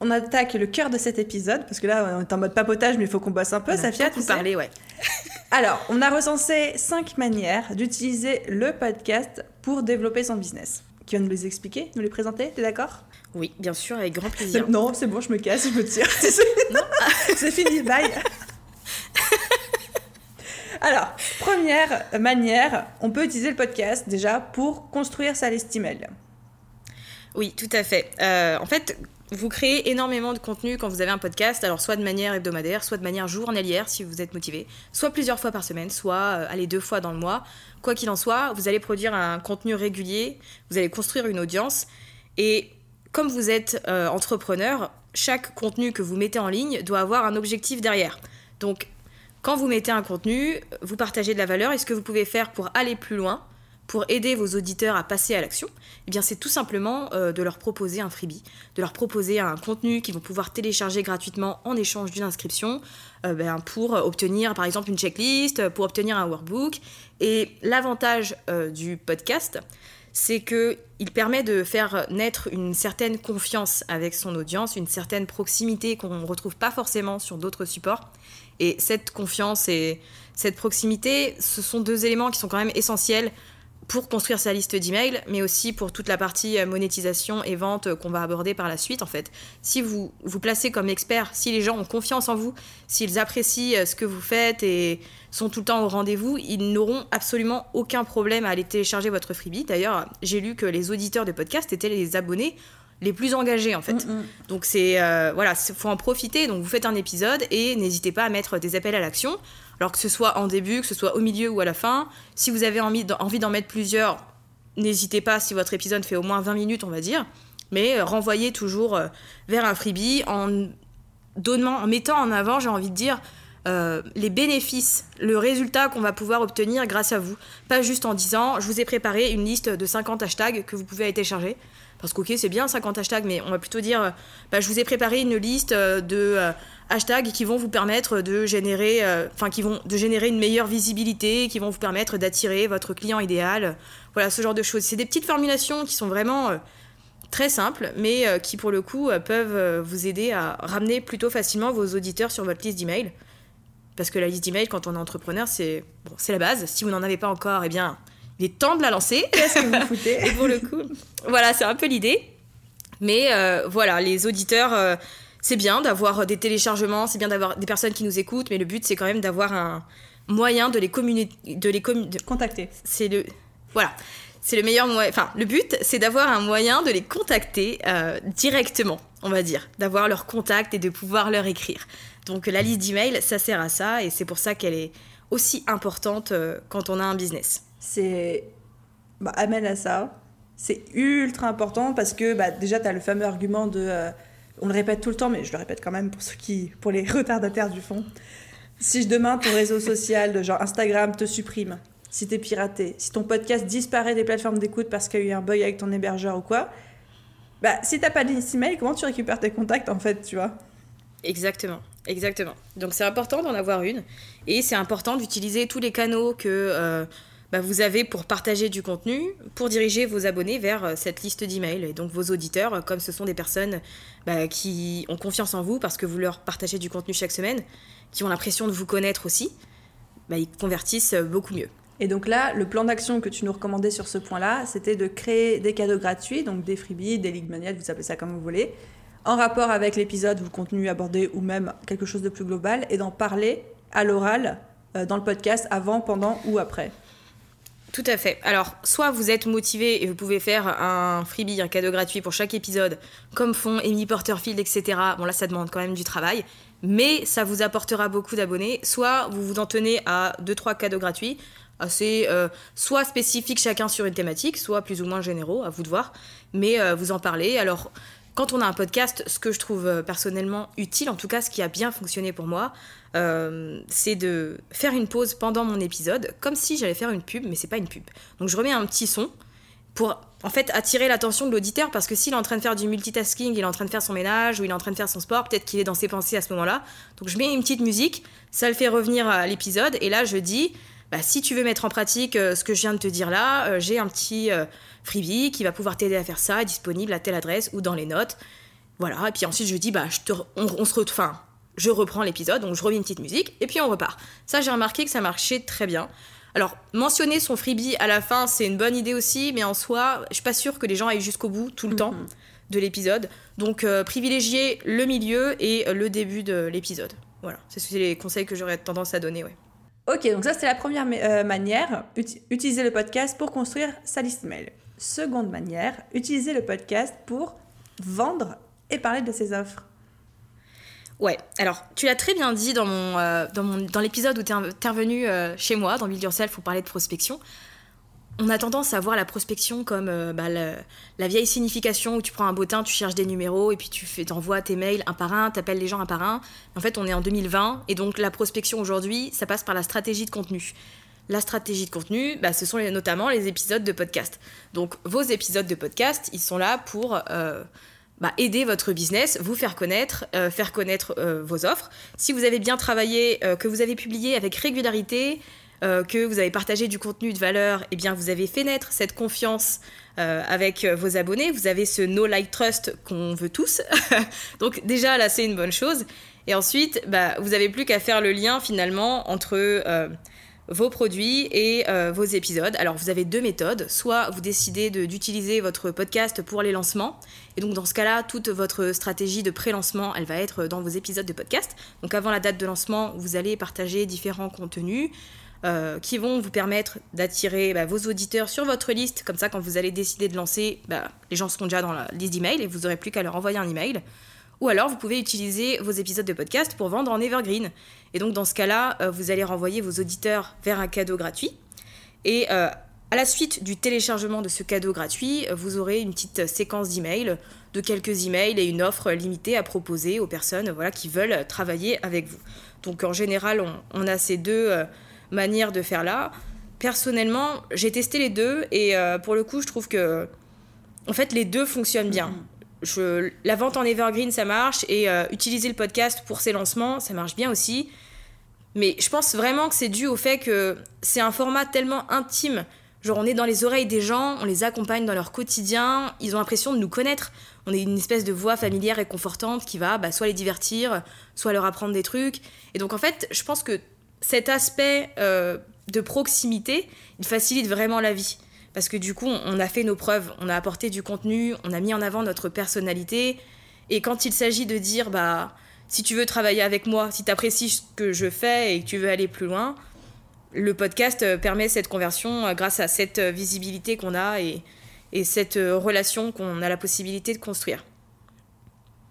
on attaque le cœur de cet épisode, parce que là, on est en mode papotage, mais il faut qu'on bosse un peu, On a Safia, tu sais. ouais. Alors, on a recensé cinq manières d'utiliser le podcast pour développer son business. Qui va nous les expliquer, nous les présenter, t'es d'accord? Oui, bien sûr, avec grand plaisir. Non, c'est bon, je me casse, je me tire. c'est fini, bye. Alors, première manière, on peut utiliser le podcast déjà pour construire sa liste email. Oui, tout à fait. Euh, en fait, vous créez énormément de contenu quand vous avez un podcast, alors soit de manière hebdomadaire, soit de manière journalière si vous êtes motivé, soit plusieurs fois par semaine, soit euh, allez deux fois dans le mois. Quoi qu'il en soit, vous allez produire un contenu régulier, vous allez construire une audience et comme vous êtes euh, entrepreneur, chaque contenu que vous mettez en ligne doit avoir un objectif derrière. Donc, quand vous mettez un contenu, vous partagez de la valeur et ce que vous pouvez faire pour aller plus loin, pour aider vos auditeurs à passer à l'action, eh bien c'est tout simplement euh, de leur proposer un freebie, de leur proposer un contenu qu'ils vont pouvoir télécharger gratuitement en échange d'une inscription euh, ben, pour obtenir par exemple une checklist, pour obtenir un workbook. Et l'avantage euh, du podcast, c'est qu'il permet de faire naître une certaine confiance avec son audience, une certaine proximité qu'on ne retrouve pas forcément sur d'autres supports. Et cette confiance et cette proximité, ce sont deux éléments qui sont quand même essentiels pour construire sa liste d'emails, mais aussi pour toute la partie euh, monétisation et vente euh, qu'on va aborder par la suite. En fait, si vous vous placez comme expert, si les gens ont confiance en vous, s'ils apprécient euh, ce que vous faites et sont tout le temps au rendez-vous, ils n'auront absolument aucun problème à aller télécharger votre freebie. D'ailleurs, j'ai lu que les auditeurs de podcast étaient les abonnés les plus engagés en fait. Mm, mm. Donc c'est voilà, faut en profiter. Donc vous faites un épisode et n'hésitez pas à mettre des appels à l'action. Alors que ce soit en début, que ce soit au milieu ou à la fin. Si vous avez envie d'en mettre plusieurs, n'hésitez pas si votre épisode fait au moins 20 minutes, on va dire. Mais euh, renvoyez toujours euh, vers un freebie en, mettant en avant, j'ai envie de dire, euh, les bénéfices, le résultat qu'on va pouvoir obtenir grâce à vous. Pas juste en disant, je vous ai préparé une liste de 50 hashtags que vous pouvez télécharger. Parce que, ok, c'est bien 50 hashtags, mais on va plutôt dire, bah, je vous ai préparé une liste de hashtags qui vont vous permettre de générer, euh, enfin qui vont de générer une meilleure visibilité, qui vont vous permettre d'attirer votre client idéal. Voilà, ce genre de choses. C'est des petites formulations qui sont vraiment euh, très simples, mais euh, qui pour le coup peuvent vous aider à ramener plutôt facilement vos auditeurs sur votre liste d'email. Parce que la liste d'email, quand on est entrepreneur, c'est bon, c'est la base. Si vous n'en avez pas encore, eh bien, il est temps de la lancer. Qu'est-ce que vous foutez? Et pour le coup, voilà, c'est un peu l'idée. Mais voilà, les auditeurs c'est bien d'avoir des téléchargements, c'est bien d'avoir des personnes qui nous écoutent, mais le but c'est quand même d'avoir un moyen de les communiquer, de les contacter. C'est le voilà, c'est le meilleur moyen. Enfin, le but c'est d'avoir un moyen de les contacter euh, directement, on va dire, d'avoir leur contact et de pouvoir leur écrire. Donc la liste d'emails, ça sert à ça et c'est pour ça qu'elle est aussi importante euh, quand on a un business. C'est bah, amène à ça. C'est ultra important parce que bah, déjà, tu as le fameux argument de euh, on le répète tout le temps, mais je le répète quand même pour ceux qui, pour les retardataires du fond. Si demain ton réseau social de genre Instagram te supprime, si t'es piraté, si ton podcast disparaît des plateformes d'écoute parce qu'il y a eu un bug avec ton hébergeur ou quoi, bah si t'as pas d'email, comment tu récupères tes contacts en fait, tu vois? Exactement, exactement. Donc c'est important d'en avoir une et c'est important d'utiliser tous les canaux que euh, bah, vous avez pour partager du contenu, pour diriger vos abonnés vers euh, cette liste d'emails. Et donc vos auditeurs, euh, comme ce sont des personnes bah, qui ont confiance en vous parce que vous leur partagez du contenu chaque semaine, qui ont l'impression de vous connaître aussi, bah, ils convertissent euh, beaucoup mieux. Et donc là, le plan d'action que tu nous recommandais sur ce point-là, c'était de créer des cadeaux gratuits, donc des freebies, des ligues manuelles, vous appelez ça comme vous voulez, en rapport avec l'épisode ou le contenu abordé ou même quelque chose de plus global, et d'en parler à l'oral dans le podcast avant, pendant ou après. Tout à fait. Alors, soit vous êtes motivé et vous pouvez faire un freebie, un cadeau gratuit pour chaque épisode, comme font Amy Porterfield, etc. Bon, là, ça demande quand même du travail, mais ça vous apportera beaucoup d'abonnés. Soit vous vous en tenez à 2-3 cadeaux gratuits, assez euh, soit spécifiques chacun sur une thématique, soit plus ou moins généraux, à vous de voir, mais euh, vous en parlez. Alors, quand on a un podcast, ce que je trouve euh, personnellement utile, en tout cas ce qui a bien fonctionné pour moi, euh, c'est de faire une pause pendant mon épisode, comme si j'allais faire une pub, mais c'est pas une pub. Donc je remets un petit son pour en fait attirer l'attention de l'auditeur parce que s'il est en train de faire du multitasking, il est en train de faire son ménage ou il est en train de faire son sport, peut-être qu'il est dans ses pensées à ce moment-là. Donc je mets une petite musique, ça le fait revenir à l'épisode et là je dis bah, si tu veux mettre en pratique euh, ce que je viens de te dire là, j'ai un petit freebie qui va pouvoir t'aider à faire ça, disponible à telle adresse ou dans les notes. Voilà, et puis ensuite je dis bah je te, on, se retrouve je reprends l'épisode, donc je remets une petite musique, et puis on repart. Ça, j'ai remarqué que ça marchait très bien. Alors, mentionner son freebie à la fin, c'est une bonne idée aussi, mais en soi, je suis pas sûre que les gens aillent jusqu'au bout, tout le temps, mhm. de l'épisode. Donc, euh, privilégier le milieu et le début de l'épisode. Voilà, c'est les conseils que j'aurais tendance à donner, ouais. Ok, donc ça, c'était la première euh, manière, utiliser le podcast pour construire sa liste mail. Seconde manière, utiliser le podcast pour vendre et parler de ses offres. Ouais, alors tu l'as très bien dit dans, mon, euh, dans, l'épisode où tu es intervenu euh, chez moi, dans Build Yourself, pour parler de prospection. On a tendance à voir la prospection comme euh, bah, la, vieille signification où tu prends un bottin, tu cherches des numéros et puis tu fais, envoies tes mails un par un, tu appelles les gens un par un. En fait, on est en 2020 et donc la prospection aujourd'hui, ça passe par la stratégie de contenu. La stratégie de contenu, bah, ce sont notamment les épisodes de podcast. Donc vos épisodes de podcast, ils sont là pour euh, bah, aider votre business, vous faire connaître, euh, faire connaître euh, vos offres. Si vous avez bien travaillé, que vous avez publié avec régularité, que vous avez partagé du contenu de valeur, eh bien vous avez fait naître cette confiance avec vos abonnés. Vous avez ce no like trust qu'on veut tous. Donc déjà là c'est une bonne chose. Et ensuite, bah, vous n'avez plus qu'à faire le lien finalement entre vos produits et euh, vos épisodes. Alors vous avez deux méthodes. Soit vous décidez d'utiliser votre podcast pour les lancements. Et donc dans ce cas-là, toute votre stratégie de pré-lancement, elle va être dans vos épisodes de podcast. Donc avant la date de lancement, vous allez partager différents contenus. Euh, qui vont vous permettre d'attirer bah, vos auditeurs sur votre liste. Comme ça, quand vous allez décider de lancer, bah, les gens seront déjà dans la liste d'emails et vous n'aurez plus qu'à leur envoyer un email. Ou alors, vous pouvez utiliser vos épisodes de podcast pour vendre en evergreen. Et donc, dans ce cas-là, euh, vous allez renvoyer vos auditeurs vers un cadeau gratuit. Et euh, à la suite du téléchargement de ce cadeau gratuit, vous aurez une petite séquence d'emails, de quelques emails et une offre limitée à proposer aux personnes voilà, qui veulent travailler avec vous. Donc, en général, on, a ces deux euh, manières de faire là. Personnellement, j'ai testé les deux et pour le coup, je trouve que en fait, les deux fonctionnent bien. Mm-hmm la vente en evergreen, ça marche, et euh, utiliser le podcast pour ses lancements, ça marche bien aussi. Mais je pense vraiment que c'est dû au fait que c'est un format tellement intime. Genre, on est dans les oreilles des gens, on les accompagne dans leur quotidien, ils ont l'impression de nous connaître. On est une espèce de voix familière et confortante qui va bah, soit les divertir, soit leur apprendre des trucs. Et donc, en fait, je pense que cet aspect euh, de proximité, il facilite vraiment la vie parce que du coup, on a fait nos preuves, on a apporté du contenu, on a mis en avant notre personnalité. Et quand il s'agit de dire, bah, si tu veux travailler avec moi, si tu apprécies ce que je fais et que tu veux aller plus loin, le podcast euh, permet cette conversion euh, grâce à cette euh, visibilité qu'on a et, et cette relation qu'on a la possibilité de construire.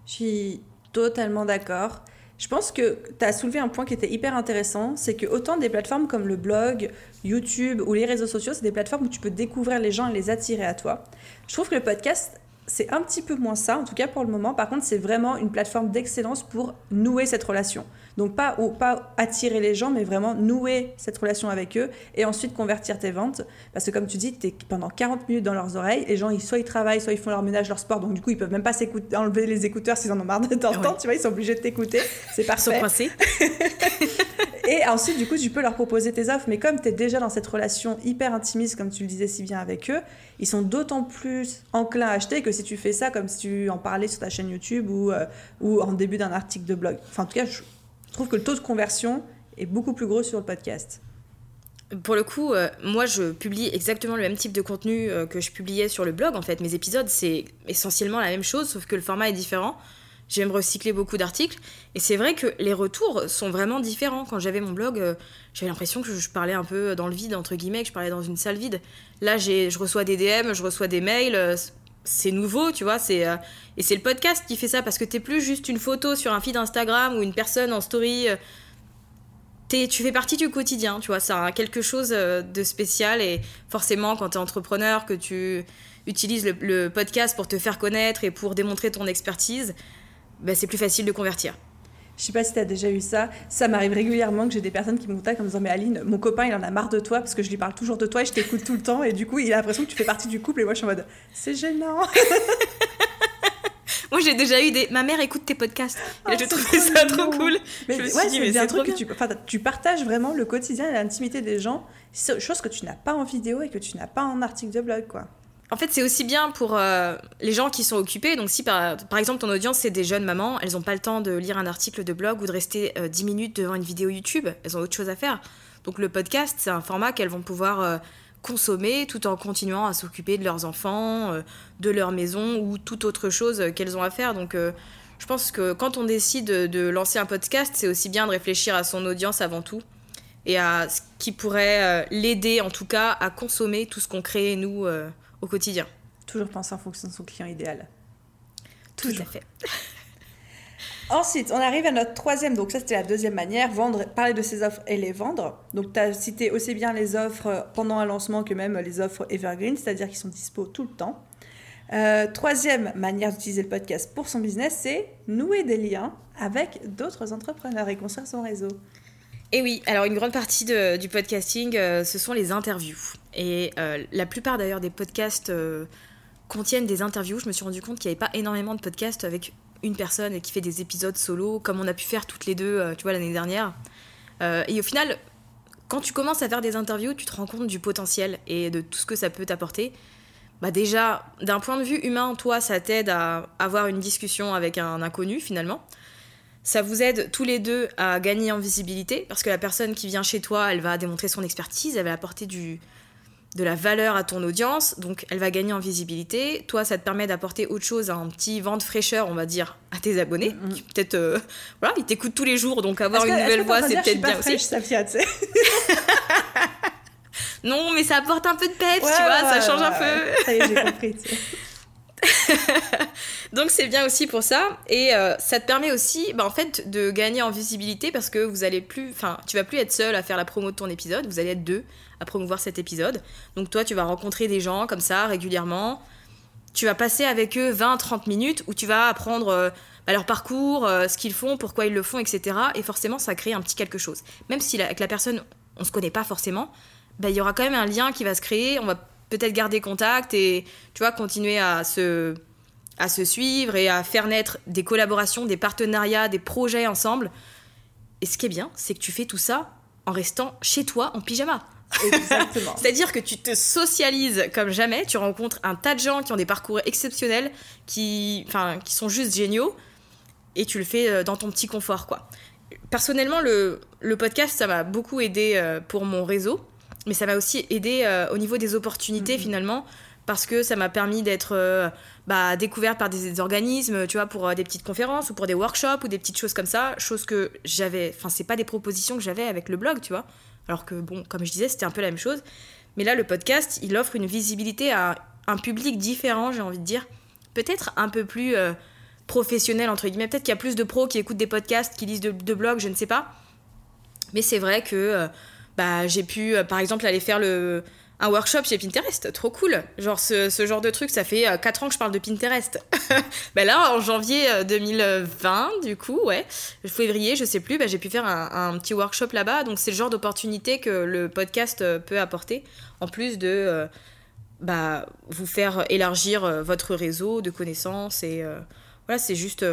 Je suis totalement d'accord. Je pense que tu as soulevé un point qui était hyper intéressant, c'est que autant des plateformes comme le blog, YouTube ou les réseaux sociaux, c'est des plateformes où tu peux découvrir les gens et les attirer à toi. Je trouve que le podcast, c'est un petit peu moins ça, en tout cas pour le moment. Par contre, c'est vraiment une plateforme d'excellence pour nouer cette relation. Donc pas, ou, pas attirer les gens, mais vraiment nouer cette relation avec eux et ensuite convertir tes ventes. Parce que comme tu dis, tu es pendant 40 minutes dans leurs oreilles. Les gens, ils, soit ils travaillent, soit ils font leur ménage, leur sport. Donc du coup, ils peuvent même pas enlever les écouteurs s'ils en ont marre de t'entendre. Tu vois, ils sont obligés de t'écouter. C'est parfait. Et ensuite, du coup, tu peux leur proposer tes offres. Mais comme tu es déjà dans cette relation hyper intimiste, comme tu le disais si bien avec eux, ils sont d'autant plus enclins à acheter que si tu fais ça comme si tu en parlais sur ta chaîne YouTube ou, euh, ou en début d'un article de blog. Enfin, en tout cas, je trouve que le taux de conversion est beaucoup plus gros sur le podcast. Pour le coup, euh, moi je publie exactement le même type de contenu euh, que je publiais sur le blog. En fait, mes épisodes, c'est essentiellement la même chose, sauf que le format est différent. J'aime recycler beaucoup d'articles. Et c'est vrai que les retours sont vraiment différents. Quand j'avais mon blog, euh, j'avais l'impression que je parlais un peu dans le vide, entre guillemets, que je parlais dans une salle vide. Là, je reçois des DM, je reçois des mails. C'est nouveau, tu vois. C'est et c'est le podcast qui fait ça parce que t'es plus juste une photo sur un feed Instagram ou une personne en story. Euh, tu fais partie du quotidien, tu vois. Ça quelque chose euh, de spécial et forcément quand tu es entrepreneur, que tu utilises le, podcast pour te faire connaître et pour démontrer ton expertise, bah, c'est plus facile de convertir. Je sais pas si tu as déjà eu ça. Ça m'arrive régulièrement que j'ai des personnes qui me contactent en me disant Mais Aline, mon copain, il en a marre de toi parce que je lui parle toujours de toi et je t'écoute tout le temps. Et du coup, il a l'impression que tu fais partie du couple. Et moi, je suis en mode C'est gênant. Moi, j'ai déjà eu des. Ma mère écoute tes podcasts. Et j'ai trouvé ça trop cool. Mais je me suis dit, mais c'est un truc que tu, enfin, tu partages vraiment le quotidien et l'intimité des gens, chose que tu n'as pas en vidéo et que tu n'as pas en article de blog, quoi. En fait, c'est aussi bien pour euh, les gens qui sont occupés. Donc, si par, exemple ton audience, c'est des jeunes mamans, elles n'ont pas le temps de lire un article de blog ou de rester 10 euh, minutes devant une vidéo YouTube. Elles ont autre chose à faire. Donc, le podcast, c'est un format qu'elles vont pouvoir euh, consommer tout en continuant à s'occuper de leurs enfants, euh, de leur maison ou toute autre chose qu'elles ont à faire. Donc je pense que quand on décide de lancer un podcast, c'est aussi bien de réfléchir à son audience avant tout et à ce qui pourrait l'aider en tout cas à consommer tout ce qu'on crée nous au quotidien. Toujours penser en fonction de son client idéal. Tout à fait. Ensuite, on arrive à notre troisième. Donc, ça, c'était la deuxième manière vendre, parler de ses offres et les vendre. Donc, tu as cité aussi bien les offres pendant un lancement que même les offres evergreen, c'est-à-dire qui sont dispo tout le temps. Euh, troisième manière d'utiliser le podcast pour son business, c'est nouer des liens avec d'autres entrepreneurs et construire son réseau. Et oui, alors une grande partie de, du podcasting, euh, ce sont les interviews. Et euh, la plupart d'ailleurs des podcasts euh, contiennent des interviews. Je me suis rendu compte qu'il n'y avait pas énormément de podcasts avec une personne qui fait des épisodes solo, comme on a pu faire toutes les deux, tu vois, l'année dernière. et au final, quand tu commences à faire des interviews, tu te rends compte du potentiel et de tout ce que ça peut t'apporter. Bah déjà, d'un point de vue humain, toi, ça t'aide à avoir une discussion avec un inconnu finalement. Ça vous aide tous les deux à gagner en visibilité parce que la personne qui vient chez toi, elle va démontrer son expertise, elle va apporter du, de la valeur à ton audience, donc elle va gagner en visibilité. Toi, ça te permet d'apporter autre chose, un petit vent de fraîcheur, on va dire, à tes abonnés. Mm, mm. Peut-être, euh, voilà, ils t'écoutent tous les jours, donc avoir une nouvelle voix, c'est peut-être bien aussi. non, mais ça apporte un peu de peps, tu vois, ça change un peu. Ça y est, j'ai compris. Donc c'est bien aussi pour ça et euh, ça te permet aussi bah, en fait de gagner en visibilité parce que vous allez plus enfin tu vas plus être seul à faire la promo de ton épisode, vous allez être deux à promouvoir cet épisode. Donc toi tu vas rencontrer des gens comme ça régulièrement. Tu vas passer avec eux 20-30 minutes où tu vas apprendre euh, bah, leur parcours, euh, ce qu'ils font, pourquoi ils le font, etc. Et forcément ça crée un petit quelque chose. Même si avec la personne on se connaît pas forcément, bah, il y aura quand même un lien qui va se créer, on va peut-être garder contact et tu vois continuer à se suivre et à faire naître des collaborations, des partenariats, des projets ensemble. Et ce qui est bien, c'est que tu fais tout ça en restant chez toi en pyjama. Exactement. C'est-à-dire que tu te socialises comme jamais, tu rencontres un tas de gens qui ont des parcours exceptionnels, qui, enfin, qui sont juste géniaux, et tu le fais euh, dans ton petit confort, quoi. Personnellement, le, le podcast, ça m'a beaucoup aidé euh, pour mon réseau, mais ça m'a aussi aidé euh, au niveau des opportunités, mm-hmm. finalement, parce que ça m'a permis d'être euh, bah, découverte par des, organismes, tu vois, pour euh, des petites conférences ou pour des workshops ou des petites choses comme ça, chose que j'avais, enfin c'est pas des propositions que j'avais avec le blog, tu vois, alors que bon, comme je disais, c'était un peu la même chose, mais là le podcast, il offre une visibilité à un public différent, j'ai envie de dire, peut-être un peu plus euh, professionnel entre guillemets, peut-être qu'il y a plus de pros qui écoutent des podcasts, qui lisent de, blogs, je ne sais pas, mais c'est vrai que bah, j'ai pu par exemple aller faire le un workshop chez Pinterest, trop cool. Genre ce, genre de truc, ça fait 4 euh, ans que je parle de Pinterest. ben là, en janvier 2020, euh, du coup, ouais, février, je sais plus, ben j'ai pu faire un, petit workshop là-bas. Donc c'est le genre d'opportunité que le podcast euh, peut apporter, en plus de bah, vous faire élargir votre réseau de connaissances. Et voilà, c'est juste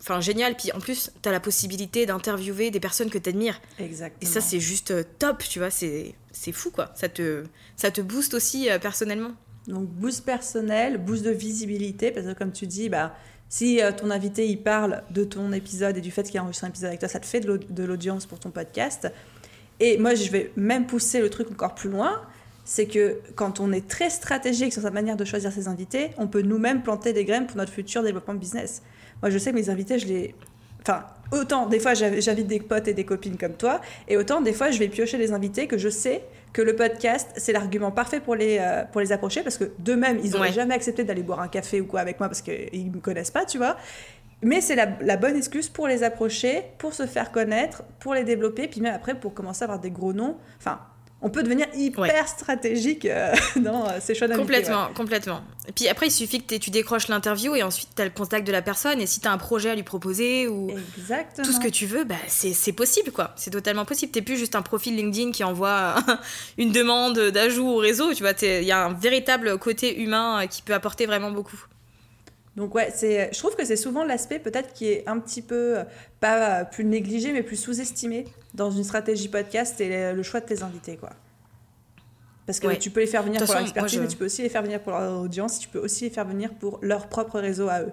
enfin génial puis en plus tu as la possibilité d'interviewer des personnes que tu admires exactement et ça c'est juste top tu vois c'est c'est fou quoi ça te ça te booste aussi euh, personnellement donc boost personnel boost de visibilité parce que comme tu dis bah si euh, ton invité il parle de ton épisode et du fait qu'il a enregistré un épisode avec toi ça te fait de l'audience pour ton podcast et moi je vais même pousser le truc encore plus loin c'est que quand on est très stratégique sur sa manière de choisir ses invités, on peut nous-mêmes planter des graines pour notre futur développement de business. Moi, je sais que mes invités, je les. Enfin, autant des fois j'invite des potes et des copines comme toi, et autant des fois je vais piocher les invités que je sais que le podcast c'est l'argument parfait pour les, euh, pour les approcher parce que d'eux-mêmes ils n'auraient jamais accepté d'aller boire un café ou quoi avec moi parce qu'ils ne me connaissent pas, tu vois. Mais c'est la, la, bonne excuse pour les approcher, pour se faire connaître, pour les développer, puis même après pour commencer à avoir des gros noms. Enfin, on peut devenir hyper stratégique euh, dans euh, ces choix d'invité. Complètement, complètement. Et puis après, il suffit que tu décroches l'interview et ensuite tu as le contact de la personne. Et si tu as un projet à lui proposer ou tout ce que tu veux, bah, c'est possible, quoi. C'est totalement possible. Tu plus juste un profil LinkedIn qui envoie une demande d'ajout au réseau. Tu vois, il y a un véritable côté humain qui peut apporter vraiment beaucoup. Donc ouais, c'est, je trouve que c'est souvent l'aspect peut-être qui est un petit peu, euh, pas plus négligé, mais plus sous-estimé dans une stratégie podcast et le choix de tes invités, quoi. Parce que tu peux les faire venir pour leur expertise, mais tu peux aussi les faire venir pour leur audience, tu peux aussi les faire venir pour leur propre réseau à eux.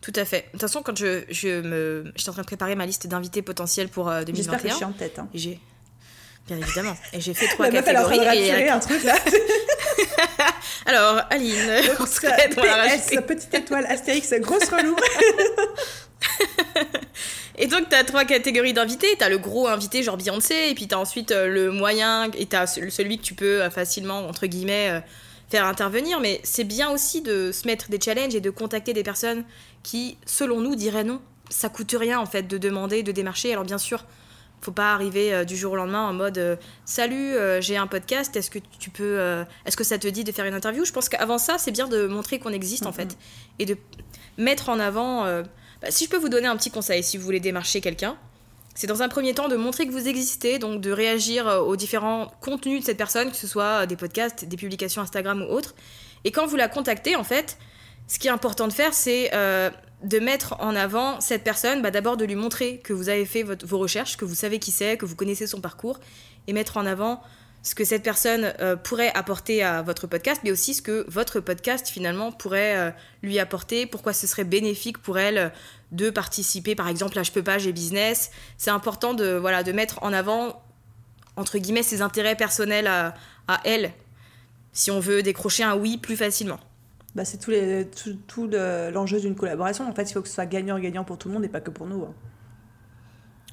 Tout à fait. De toute façon, quand je, je me, j'étais en train de préparer ma liste d'invités potentiels pour 2021. J'espère que je suis en tête. Hein. J'ai, bien évidemment. Et j'ai fait trois la catégories. Meuf, elle et un truc là. Alors, Aline, on sa petite étoile Astérix, grosse relou. et donc, tu as trois catégories d'invités. Tu as le gros invité, genre Beyoncé, et puis tu as ensuite euh, le moyen, et tu as celui que tu peux euh, facilement, entre guillemets, euh, faire intervenir. Mais c'est bien aussi de se mettre des challenges et de contacter des personnes qui, selon nous, diraient non. Ça coûte rien, en fait, de demander, de démarcher. Alors, bien sûr, faut pas arriver du jour au lendemain en mode salut j'ai un podcast est-ce que tu peux est-ce que ça te dit de faire une interview? Je pense qu'avant ça c'est bien de montrer qu'on existe en fait et de mettre en avant bah, si je peux vous donner un petit conseil, si vous voulez démarcher quelqu'un, c'est dans un premier temps de montrer que vous existez, donc de réagir euh, aux différents contenus de cette personne, que ce soit des podcasts, des publications Instagram ou autres. Et quand vous la contactez, en fait, ce qui est important de faire, c'est euh, de mettre en avant cette personne, bah, d'abord de lui montrer que vous avez fait vos recherches, que vous savez qui c'est, que vous connaissez son parcours, et mettre en avant ce que cette personne euh, pourrait apporter à votre podcast, mais aussi ce que votre podcast finalement pourrait euh, lui apporter, pourquoi ce serait bénéfique pour elle de participer par exemple à Je peux pas, j'ai business. C'est important de, voilà, de mettre en avant, entre guillemets, ses intérêts personnels à, à elle, si on veut décrocher un oui plus facilement. Bah, c'est tout, les, tout, l'enjeu d'une collaboration. En fait, il faut que ce soit gagnant-gagnant pour tout le monde et pas que pour nous. Hein.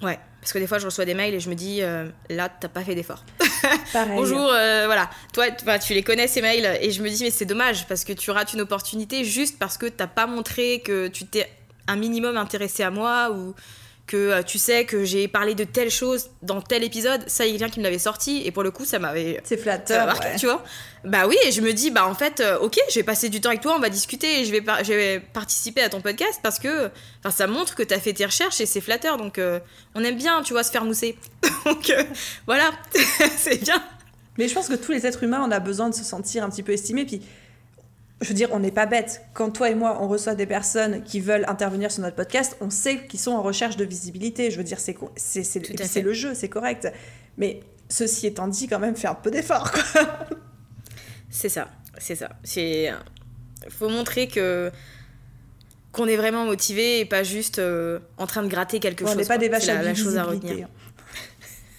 Ouais, parce que des fois, je reçois des mails et je me dis, euh, là, t'as pas fait d'effort. Bonjour, euh, voilà. Toi, tu les connais ces mails et je me dis, mais c'est dommage parce que tu rates une opportunité juste parce que t'as pas montré que tu t'es un minimum intéressé à moi ou que euh, tu sais que j'ai parlé de telle chose dans tel épisode, ça il vient qui me l'avait sorti et pour le coup ça m'avait c'est flatteur tu vois. Bah oui, et je me dis bah en fait euh, OK, je vais passer du temps avec toi, on va discuter et je vais je vais participer à ton podcast parce que enfin ça montre que tu as fait tes recherches et c'est flatteur donc euh, on aime bien, tu vois, se faire mousser. donc voilà, c'est bien. Mais je pense que tous les êtres humains on a besoin de se sentir un petit peu estimés puis je veux dire, on n'est pas bête. Quand toi et moi, on reçoit des personnes qui veulent intervenir sur notre podcast, on sait qu'ils sont en recherche de visibilité. Je veux dire, c'est c'est le jeu, c'est correct. Mais ceci étant dit, quand même, faire un peu d'effort. c'est ça, c'est ça. C'est faut montrer que qu'on est vraiment motivé et pas juste euh, en train de gratter quelque chose. On n'est pas des vaches à la chose à retenir.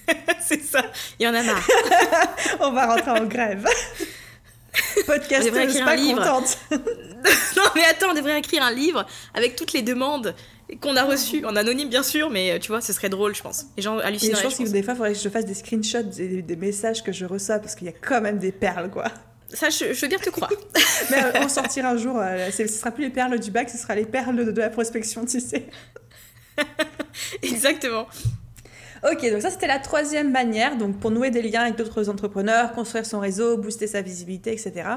c'est ça. Il y en a marre. on va rentrer en grève. Podcast pas livre. contente. non mais attends, on devrait écrire un livre avec toutes les demandes qu'on a reçues, en anonyme bien sûr, mais euh, tu vois, ce serait drôle, je pense. Les gens hallucineraient. je pense que des fois, il faudrait que je fasse des screenshots des, messages que je reçois parce qu'il y a quand même des perles, quoi. Ça, je, veux bien te croire. mais euh, on sortira un jour, euh, ce sera plus les perles du bac, ce sera les perles de, de la prospection, tu sais. Exactement. Ok, donc ça c'était la troisième manière, donc pour nouer des liens avec d'autres entrepreneurs, construire son réseau, booster sa visibilité, etc.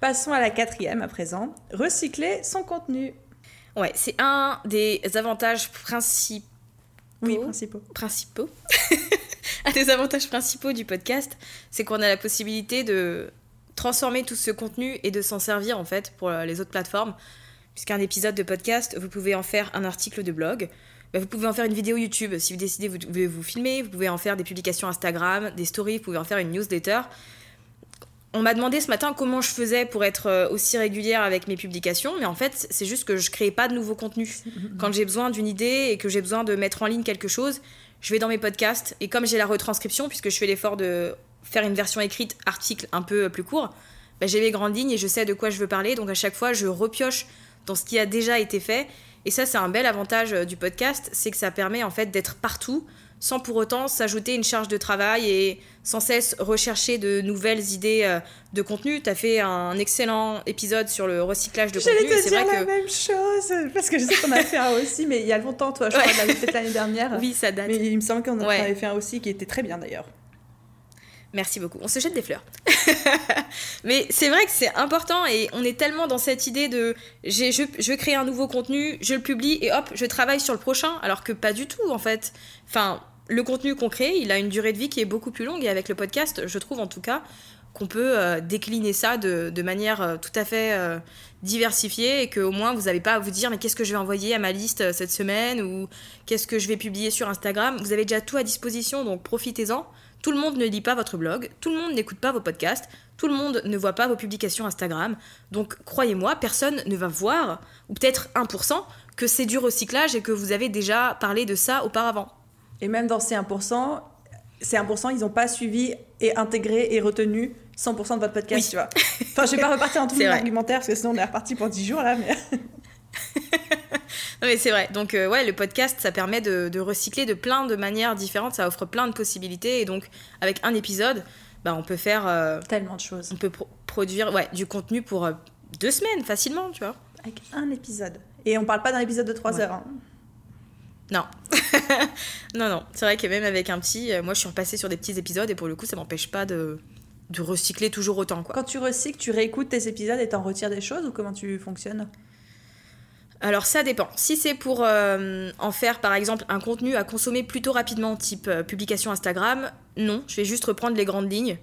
Passons à la quatrième à présent, recycler son contenu. Ouais, c'est un des avantages principaux. Oui, principaux. Principaux. un des avantages principaux du podcast, c'est qu'on a la possibilité de transformer tout ce contenu et de s'en servir en fait pour les autres plateformes. Puisqu'un épisode de podcast, vous pouvez en faire un article de blog, bah, vous pouvez en faire une vidéo YouTube. Si vous décidez, vous pouvez vous filmer, vous pouvez en faire des publications Instagram, des stories, vous pouvez en faire une newsletter. On m'a demandé ce matin comment je faisais pour être euh, aussi régulière avec mes publications, mais en fait, c'est juste que je créais pas de nouveaux contenus. Quand j'ai besoin d'une idée et que j'ai besoin de mettre en ligne quelque chose, je vais dans mes podcasts et comme j'ai la retranscription, puisque je fais l'effort de faire une version écrite, article un peu plus court, bah, j'ai mes grandes lignes et je sais de quoi je veux parler. Donc à chaque fois, je repioche dans ce qui a déjà été fait et ça, c'est un bel avantage euh, du podcast, c'est que ça permet en fait d'être partout sans pour autant s'ajouter une charge de travail et sans cesse rechercher de nouvelles idées euh, de contenu. Tu as fait un excellent épisode sur le recyclage de contenu. J'allais te dire la même chose, parce que je sais qu'on a fait un aussi, mais il y a longtemps, toi, je crois qu'on l'avait fait l'année dernière. Oui, ça date. Mais il me semble qu'on avait fait un aussi qui était très bien d'ailleurs. Merci beaucoup. On se jette des fleurs. Mais c'est vrai que c'est important et on est tellement dans cette idée de je, crée un nouveau contenu, je le publie et hop, je travaille sur le prochain, alors que pas du tout en fait. Enfin, le contenu qu'on crée, il a une durée de vie qui est beaucoup plus longue et avec le podcast, je trouve en tout cas qu'on peut euh, décliner ça de, manière euh, tout à fait euh, diversifiée et qu'au moins vous n'avez pas à vous dire mais qu'est-ce que je vais envoyer à ma liste cette semaine ou qu'est-ce que je vais publier sur Instagram. Vous avez déjà tout à disposition donc profitez-en. Tout le monde ne lit pas votre blog, tout le monde n'écoute pas vos podcasts, tout le monde ne voit pas vos publications Instagram. Donc croyez-moi, personne ne va voir, ou peut-être 1%, que c'est du recyclage et que vous avez déjà parlé de ça auparavant. Et même dans ces 1%, ces 1%, ils n'ont pas suivi et intégré et retenu 100% de votre podcast, tu vois. Enfin, je vais pas repartir en tout argumentaire parce que sinon on est reparti pour 10 jours là, mais. non mais c'est vrai. Donc euh, ouais, le podcast, ça permet de, recycler de plein de manières différentes. Ça offre plein de possibilités. Et donc avec un épisode, bah, on peut faire euh, tellement de choses. On peut produire ouais, du contenu pour euh, deux semaines facilement, tu vois. Avec un épisode. Et on parle pas d'un épisode de trois heures. Hein. Non. non, non. C'est vrai que même avec un petit, moi je suis repassée sur des petits épisodes et pour le coup, ça m'empêche pas de, de recycler toujours autant. Quoi. Quand tu recycles, tu réécoutes tes épisodes et t'en retires des choses ou comment tu fonctionnes? Alors ça dépend. Si c'est pour euh, en faire par exemple un contenu à consommer plutôt rapidement, type euh, publication Instagram, non, je vais juste reprendre les grandes lignes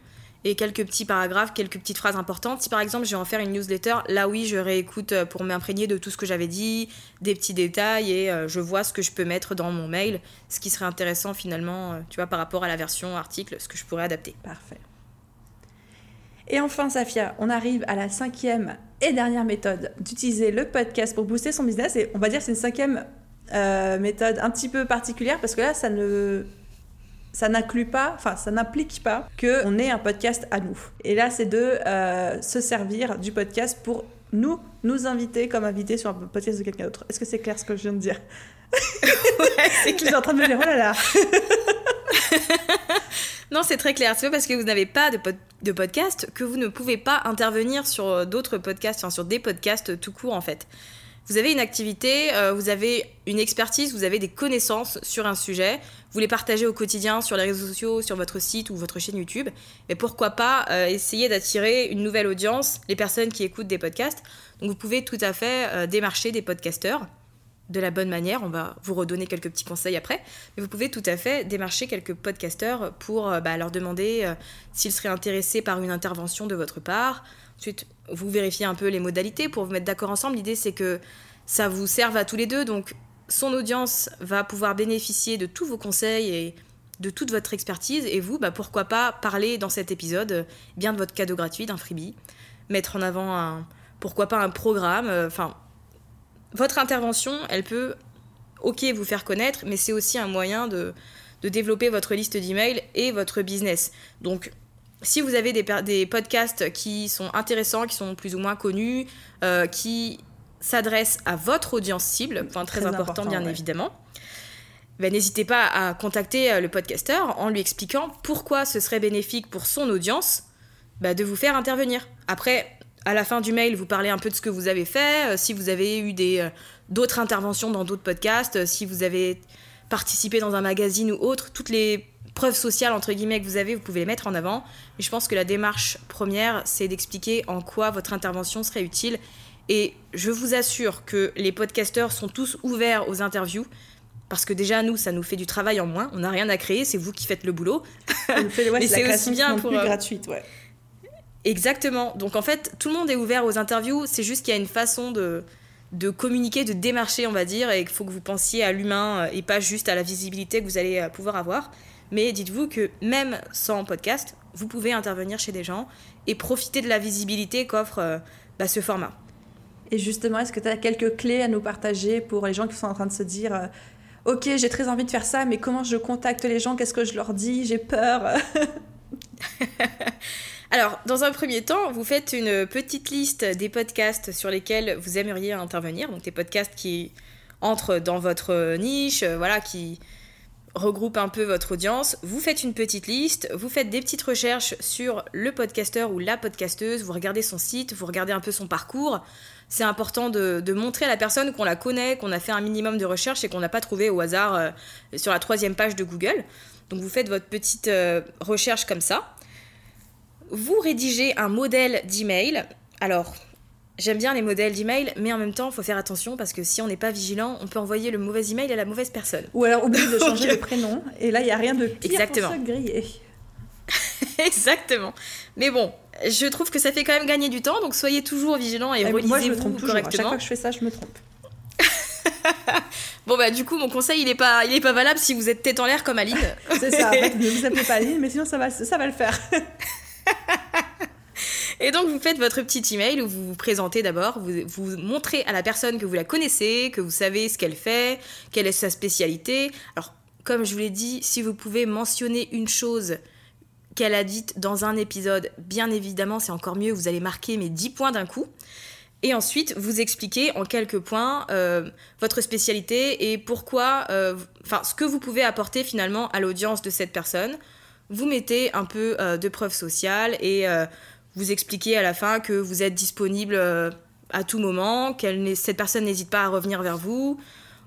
et quelques petits paragraphes, quelques petites phrases importantes. Si par exemple je vais en faire une newsletter, là oui, je réécoute euh, pour m'imprégner de tout ce que j'avais dit, des petits détails et je vois ce que je peux mettre dans mon mail, ce qui serait intéressant finalement, tu vois, par rapport à la version article, ce que je pourrais adapter. Parfait. Et enfin, Safia, on arrive à la cinquième et dernière méthode d'utiliser le podcast pour booster son business. Et on va dire que c'est une cinquième euh, méthode un petit peu particulière parce que là, ça ne ça n'inclut pas, enfin ça n'implique pas qu'on ait un podcast à nous. Et là, c'est de euh, se servir du podcast pour nous, nous inviter comme invités sur un podcast de quelqu'un d'autre. Est-ce que c'est clair ce que je viens de dire? Ouais, c'est clair. je suis en train de me dire, oh là là Non, c'est très clair. C'est parce que vous n'avez pas de, de, podcast que vous ne pouvez pas intervenir sur euh, d'autres podcasts, enfin sur des podcasts tout court en fait. Vous avez une activité, euh, vous avez une expertise, vous avez des connaissances sur un sujet, vous les partagez au quotidien sur les réseaux sociaux, sur votre site ou votre chaîne YouTube. Et pourquoi pas euh, essayer d'attirer une nouvelle audience, les personnes qui écoutent des podcasts. Donc vous pouvez tout à fait démarcher des podcasteurs de la bonne manière. On va vous redonner quelques petits conseils après. Mais vous pouvez tout à fait démarcher quelques podcasteurs pour euh, bah, leur demander euh, s'ils seraient intéressés par une intervention de votre part. Ensuite, vous vérifiez un peu les modalités pour vous mettre d'accord ensemble. L'idée, c'est que ça vous serve à tous les deux. Donc, son audience va pouvoir bénéficier de tous vos conseils et de toute votre expertise. Et vous, bah, pourquoi pas parler dans cet épisode euh, bien de votre cadeau gratuit, d'un freebie, mettre en avant un, pourquoi pas un programme. Enfin, votre intervention, elle peut, ok, vous faire connaître, mais c'est aussi un moyen de, développer votre liste d'emails et votre business. Donc, si vous avez des, des, podcasts qui sont intéressants, qui sont plus ou moins connus, euh, qui s'adressent à votre audience cible, enfin très, important, bien évidemment, ben, n'hésitez pas à contacter euh, le podcasteur en lui expliquant pourquoi ce serait bénéfique pour son audience ben, de vous faire intervenir. Après, à la fin du mail, vous parlez un peu de ce que vous avez fait, euh, si vous avez eu des euh, d'autres interventions dans d'autres podcasts, euh, si vous avez participé dans un magazine ou autre, toutes les preuves sociales entre guillemets que vous avez, vous pouvez les mettre en avant. Mais je pense que la démarche première, c'est d'expliquer en quoi votre intervention serait utile. Et je vous assure que les podcasteurs sont tous ouverts aux interviews. Parce que déjà, nous, ça nous fait du travail en moins. On n'a rien à créer, c'est vous qui faites le boulot. Mais c'est aussi bien pour. gratuite, ouais. Exactement. Donc en fait, tout le monde est ouvert aux interviews. C'est juste qu'il y a une façon de, de communiquer, de démarcher, on va dire, et qu'il faut que vous pensiez à l'humain euh, et pas juste à la visibilité que vous allez euh, pouvoir avoir. Mais dites-vous que même sans podcast, vous pouvez intervenir chez des gens et profiter de la visibilité qu'offre euh, bah, ce format. Et justement, est-ce que tu as quelques clés à nous partager pour les gens qui sont en train de se dire Ok, j'ai très envie de faire ça, mais comment je contacte les gens? Qu'est-ce que je leur dis? J'ai peur. Alors, dans un premier temps, vous faites une petite liste des podcasts sur lesquels vous aimeriez intervenir, donc des podcasts qui entrent dans votre niche, euh, voilà, qui regroupent un peu votre audience. Vous faites une petite liste, vous faites des petites recherches sur le podcasteur ou la podcasteuse, vous regardez son site, vous regardez un peu son parcours. C'est important de, montrer à la personne qu'on la connaît, qu'on a fait un minimum de recherche et qu'on n'a pas trouvé au hasard euh, sur la troisième page de Google. Donc vous faites votre petite euh, recherche comme ça vous rédigez un modèle d'email. Alors, j'aime bien les modèles d'email, mais en même temps, il faut faire attention parce que si on n'est pas vigilant, on peut envoyer le mauvais email à la mauvaise personne. Ou alors oublier de changer le prénom. Et là, il n'y a rien de pire Exactement. pour se griller. Exactement. Mais bon, je trouve que ça fait quand même gagner du temps, donc soyez toujours vigilant et, relisez-vous moi, je me trompe correctement. À chaque fois que je fais ça, je me trompe. bon bah du coup mon conseil il est pas il est pas valable si vous êtes tête en l'air comme Aline. C'est ça. En fait, ne vous appelez pas Aline, mais sinon ça va ça va le faire. Et donc vous faites votre petit email où vous vous présentez d'abord, vous, vous montrez à la personne que vous la connaissez, que vous savez ce qu'elle fait, quelle est sa spécialité. Alors comme je vous l'ai dit, si vous pouvez mentionner une chose qu'elle a dite dans un épisode, bien évidemment c'est encore mieux, vous allez marquer mes 10 points d'un coup. Et ensuite, vous expliquez en quelques points euh, votre spécialité et pourquoi, euh, enfin, ce que vous pouvez apporter finalement à l'audience de cette personne vous mettez un peu euh, de preuves sociales et euh, vous expliquez à la fin que vous êtes disponible euh, à tout moment, que cette personne n'hésite pas à revenir vers vous.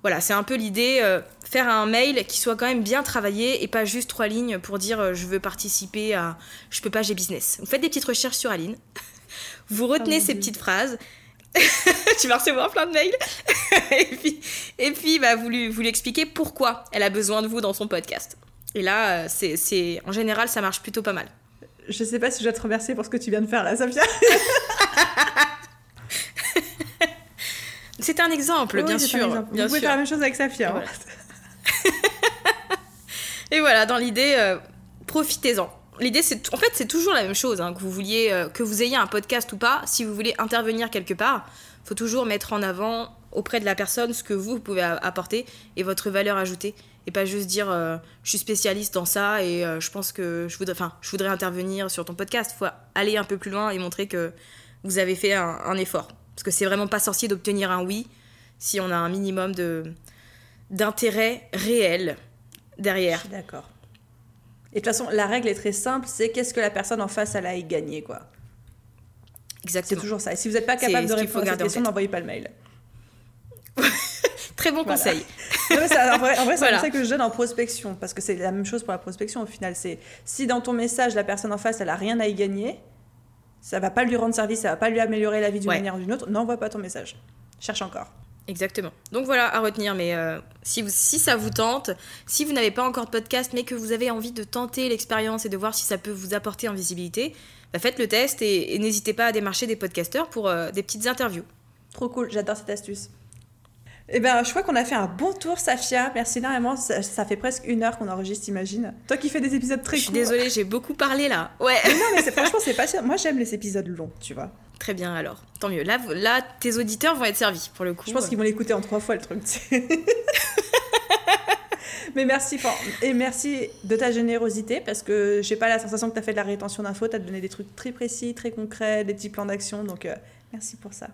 Voilà, c'est un peu l'idée, faire un mail qui soit quand même bien travaillé et pas juste trois lignes pour dire je veux participer à je peux pas, j'ai business. Vous faites des petites recherches sur Aline, vous retenez ces petites phrases tu vas recevoir plein de mails. et puis, et puis bah, vous, lui, vous lui expliquez pourquoi elle a besoin de vous dans son podcast. Et là, euh, c'est, c'est, en général, ça marche plutôt pas mal. Je sais pas si je dois te remercier pour ce que tu viens de faire là, Safia. c'est un exemple, bien sûr. Exemple. Bien vous pouvez faire la même chose avec Safia. Hein. Et voilà, dans l'idée, euh, profitez-en. L'idée, c'est en fait, c'est toujours la même chose. Hein, que vous vouliez, euh, que vous ayez un podcast ou pas, si vous voulez intervenir quelque part, faut toujours mettre en avant auprès de la personne ce que vous, pouvez apporter et votre valeur ajoutée, et pas juste dire euh, je suis spécialiste dans ça et je pense que je voudrais, enfin, je voudrais intervenir sur ton podcast. Il faut aller un peu plus loin et montrer que vous avez fait un, un effort, parce que c'est vraiment pas sorcier d'obtenir un oui si on a un minimum de d'intérêt réel derrière. D'accord. Et de toute façon, la règle est très simple, c'est qu'est-ce que la personne en face, elle a à y gagner, quoi. Exactement. C'est toujours ça. Et si vous n'êtes pas capable de répondre à cette question, n'envoyez pas le mail. Très bon conseil. en vrai, c'est un conseil que je donne en prospection, parce que c'est la même chose pour la prospection au final. C'est si dans ton message, la personne en face, elle a rien à y gagner, ça va pas lui rendre service, ça va pas lui améliorer la vie d'une manière ou d'une autre, n'envoie pas ton message. Cherche encore. Exactement. Donc voilà, à retenir, mais euh, si, vous, si ça vous tente, si vous n'avez pas encore de podcast, mais que vous avez envie de tenter l'expérience et de voir si ça peut vous apporter en visibilité, bah faites le test et, n'hésitez pas à démarcher des podcasteurs pour euh, des petites interviews. Trop cool, j'adore cette astuce. Eh bien, je crois qu'on a fait un bon tour, Safia. Merci énormément. Ça, fait presque une heure qu'on enregistre, imagine. Toi qui fais des épisodes très courts. Je suis désolée, j'ai beaucoup parlé là. Ouais. non, mais franchement, c'est pas Moi, j'aime les épisodes longs, tu vois. Très bien alors, tant mieux. Là, là, tes auditeurs vont être servis pour le coup. Je pense qu'ils vont l'écouter en trois fois le truc. Mais merci et merci de ta générosité parce que j'ai pas la sensation que tu as fait de la rétention d'infos, tu as donné des trucs très précis, très concrets, des petits plans d'action, donc euh, merci pour ça.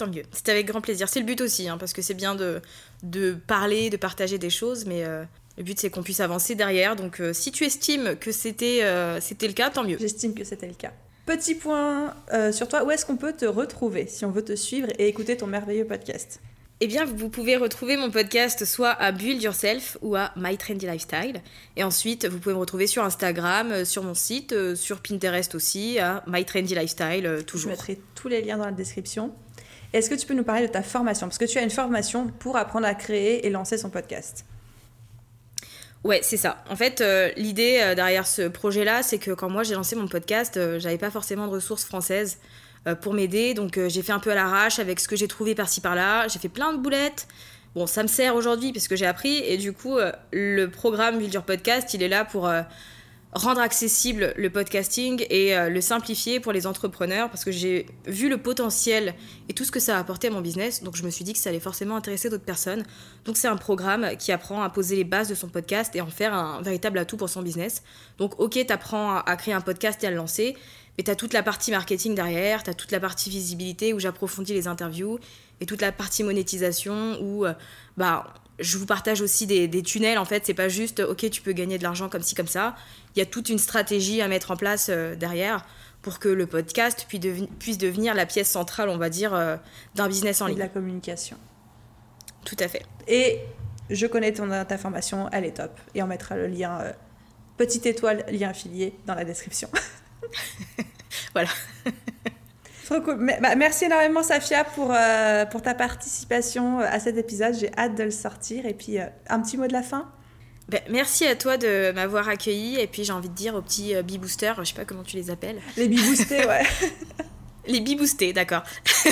Tant mieux, c'était avec grand plaisir. C'est le but aussi, hein, parce que c'est bien de, de parler, de partager des choses, mais euh, le but c'est qu'on puisse avancer derrière. Donc euh, si tu estimes que c'était c'était le cas, tant mieux. J'estime que c'était le cas. Petit point euh, sur toi, où est-ce qu'on peut te retrouver si on veut te suivre et écouter ton merveilleux podcast? Eh bien, vous pouvez retrouver mon podcast soit à Build Yourself ou à My Trendy Lifestyle. Et ensuite, vous pouvez me retrouver sur Instagram, euh, sur mon site, euh, sur Pinterest aussi, à My Trendy Lifestyle, toujours. Je mettrai tous les liens dans la description. Est-ce que tu peux nous parler de ta formation? Parce que tu as une formation pour apprendre à créer et lancer son podcast. Ouais, c'est ça. En fait, euh, l'idée euh, derrière ce projet-là, c'est que quand moi j'ai lancé mon podcast, euh, j'avais pas forcément de ressources françaises pour m'aider. Donc j'ai fait un peu à l'arrache avec ce que j'ai trouvé par-ci par-là. J'ai fait plein de boulettes. Bon, ça me sert aujourd'hui parce que j'ai appris. Et du coup, le programme Vulture Podcast, il est là pour rendre accessible le podcasting et euh, le simplifier pour les entrepreneurs parce que j'ai vu le potentiel et tout ce que ça a apporté à mon business. Donc je me suis dit que ça allait forcément intéresser d'autres personnes. Donc c'est un programme qui apprend à poser les bases de son podcast et en faire un véritable atout pour son business. Donc ok, tu apprends à, créer un podcast et à le lancer, mais tu as toute la partie marketing derrière, tu as toute la partie visibilité où j'approfondis les interviews et toute la partie monétisation où euh, bah je vous partage aussi des, des tunnels. En fait, c'est pas juste ok, tu peux gagner de l'argent comme ci comme ça. Il y a toute une stratégie à mettre en place euh, derrière pour que le podcast puisse, devenir la pièce centrale, on va dire, euh, d'un business en ligne. de la communication. Tout à fait. Et je connais ton, ta formation, elle est top. Et on mettra le lien, euh, petite étoile, lien affilié, dans la description. voilà. Trop cool. Bah, merci énormément, Safia, pour, euh, pour ta participation à cet épisode. J'ai hâte de le sortir. Et puis, euh, un petit mot de la fin ben, merci à toi de m'avoir accueilli et puis j'ai envie de dire aux petits euh, boosters je sais pas comment tu les appelles. Les bi-boostés, ouais. les bi-boostés, d'accord.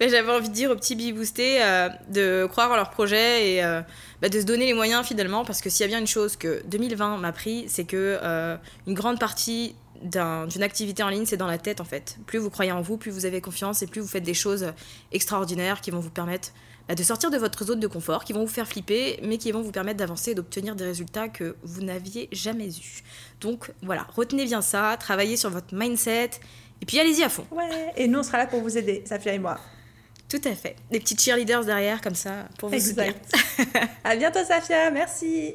Ben, j'avais envie de dire aux petits bi-boostés de croire en leur projet et ben, de se donner les moyens finalement parce que s'il y a bien une chose que 2020 m'a pris, c'est que une grande partie d'une activité en ligne, c'est dans la tête en fait. Plus vous croyez en vous, plus vous avez confiance et plus vous faites des choses extraordinaires qui vont vous permettre bah, de sortir de votre zone de confort, qui vont vous faire flipper, mais qui vont vous permettre d'avancer et d'obtenir des résultats que vous n'aviez jamais eus. Donc voilà, retenez bien ça, travaillez sur votre mindset et puis allez-y à fond. Ouais, et nous on sera là pour vous aider, Safia et moi. Tout à fait. Des petits cheerleaders derrière comme ça pour vous exact. à bientôt Safia, merci.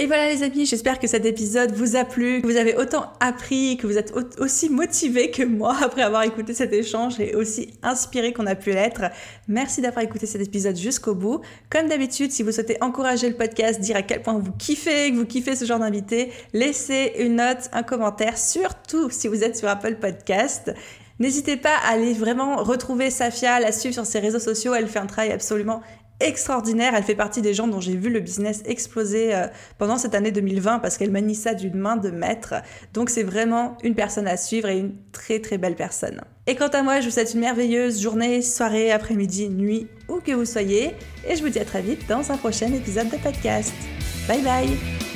Et voilà les amis, j'espère que cet épisode vous a plu, que vous avez autant appris, que vous êtes aussi motivés que moi après avoir écouté cet échange et aussi inspiré qu'on a pu l'être. Merci d'avoir écouté cet épisode jusqu'au bout. Comme d'habitude, si vous souhaitez encourager le podcast, dire à quel point vous kiffez, que vous kiffez ce genre d'invité, laissez une note, un commentaire, surtout si vous êtes sur Apple Podcast. N'hésitez pas à aller vraiment retrouver Safia, la suivre sur ses réseaux sociaux. Elle fait un travail absolument extraordinaire. Elle fait partie des gens dont j'ai vu le business exploser euh, pendant cette année 2020 parce qu'elle manie ça d'une main de maître. Donc c'est vraiment une personne à suivre et une très très belle personne. Et quant à moi, je vous souhaite une merveilleuse journée, soirée, après-midi, nuit, où que vous soyez. Et je vous dis à très vite dans un prochain épisode de podcast. Bye bye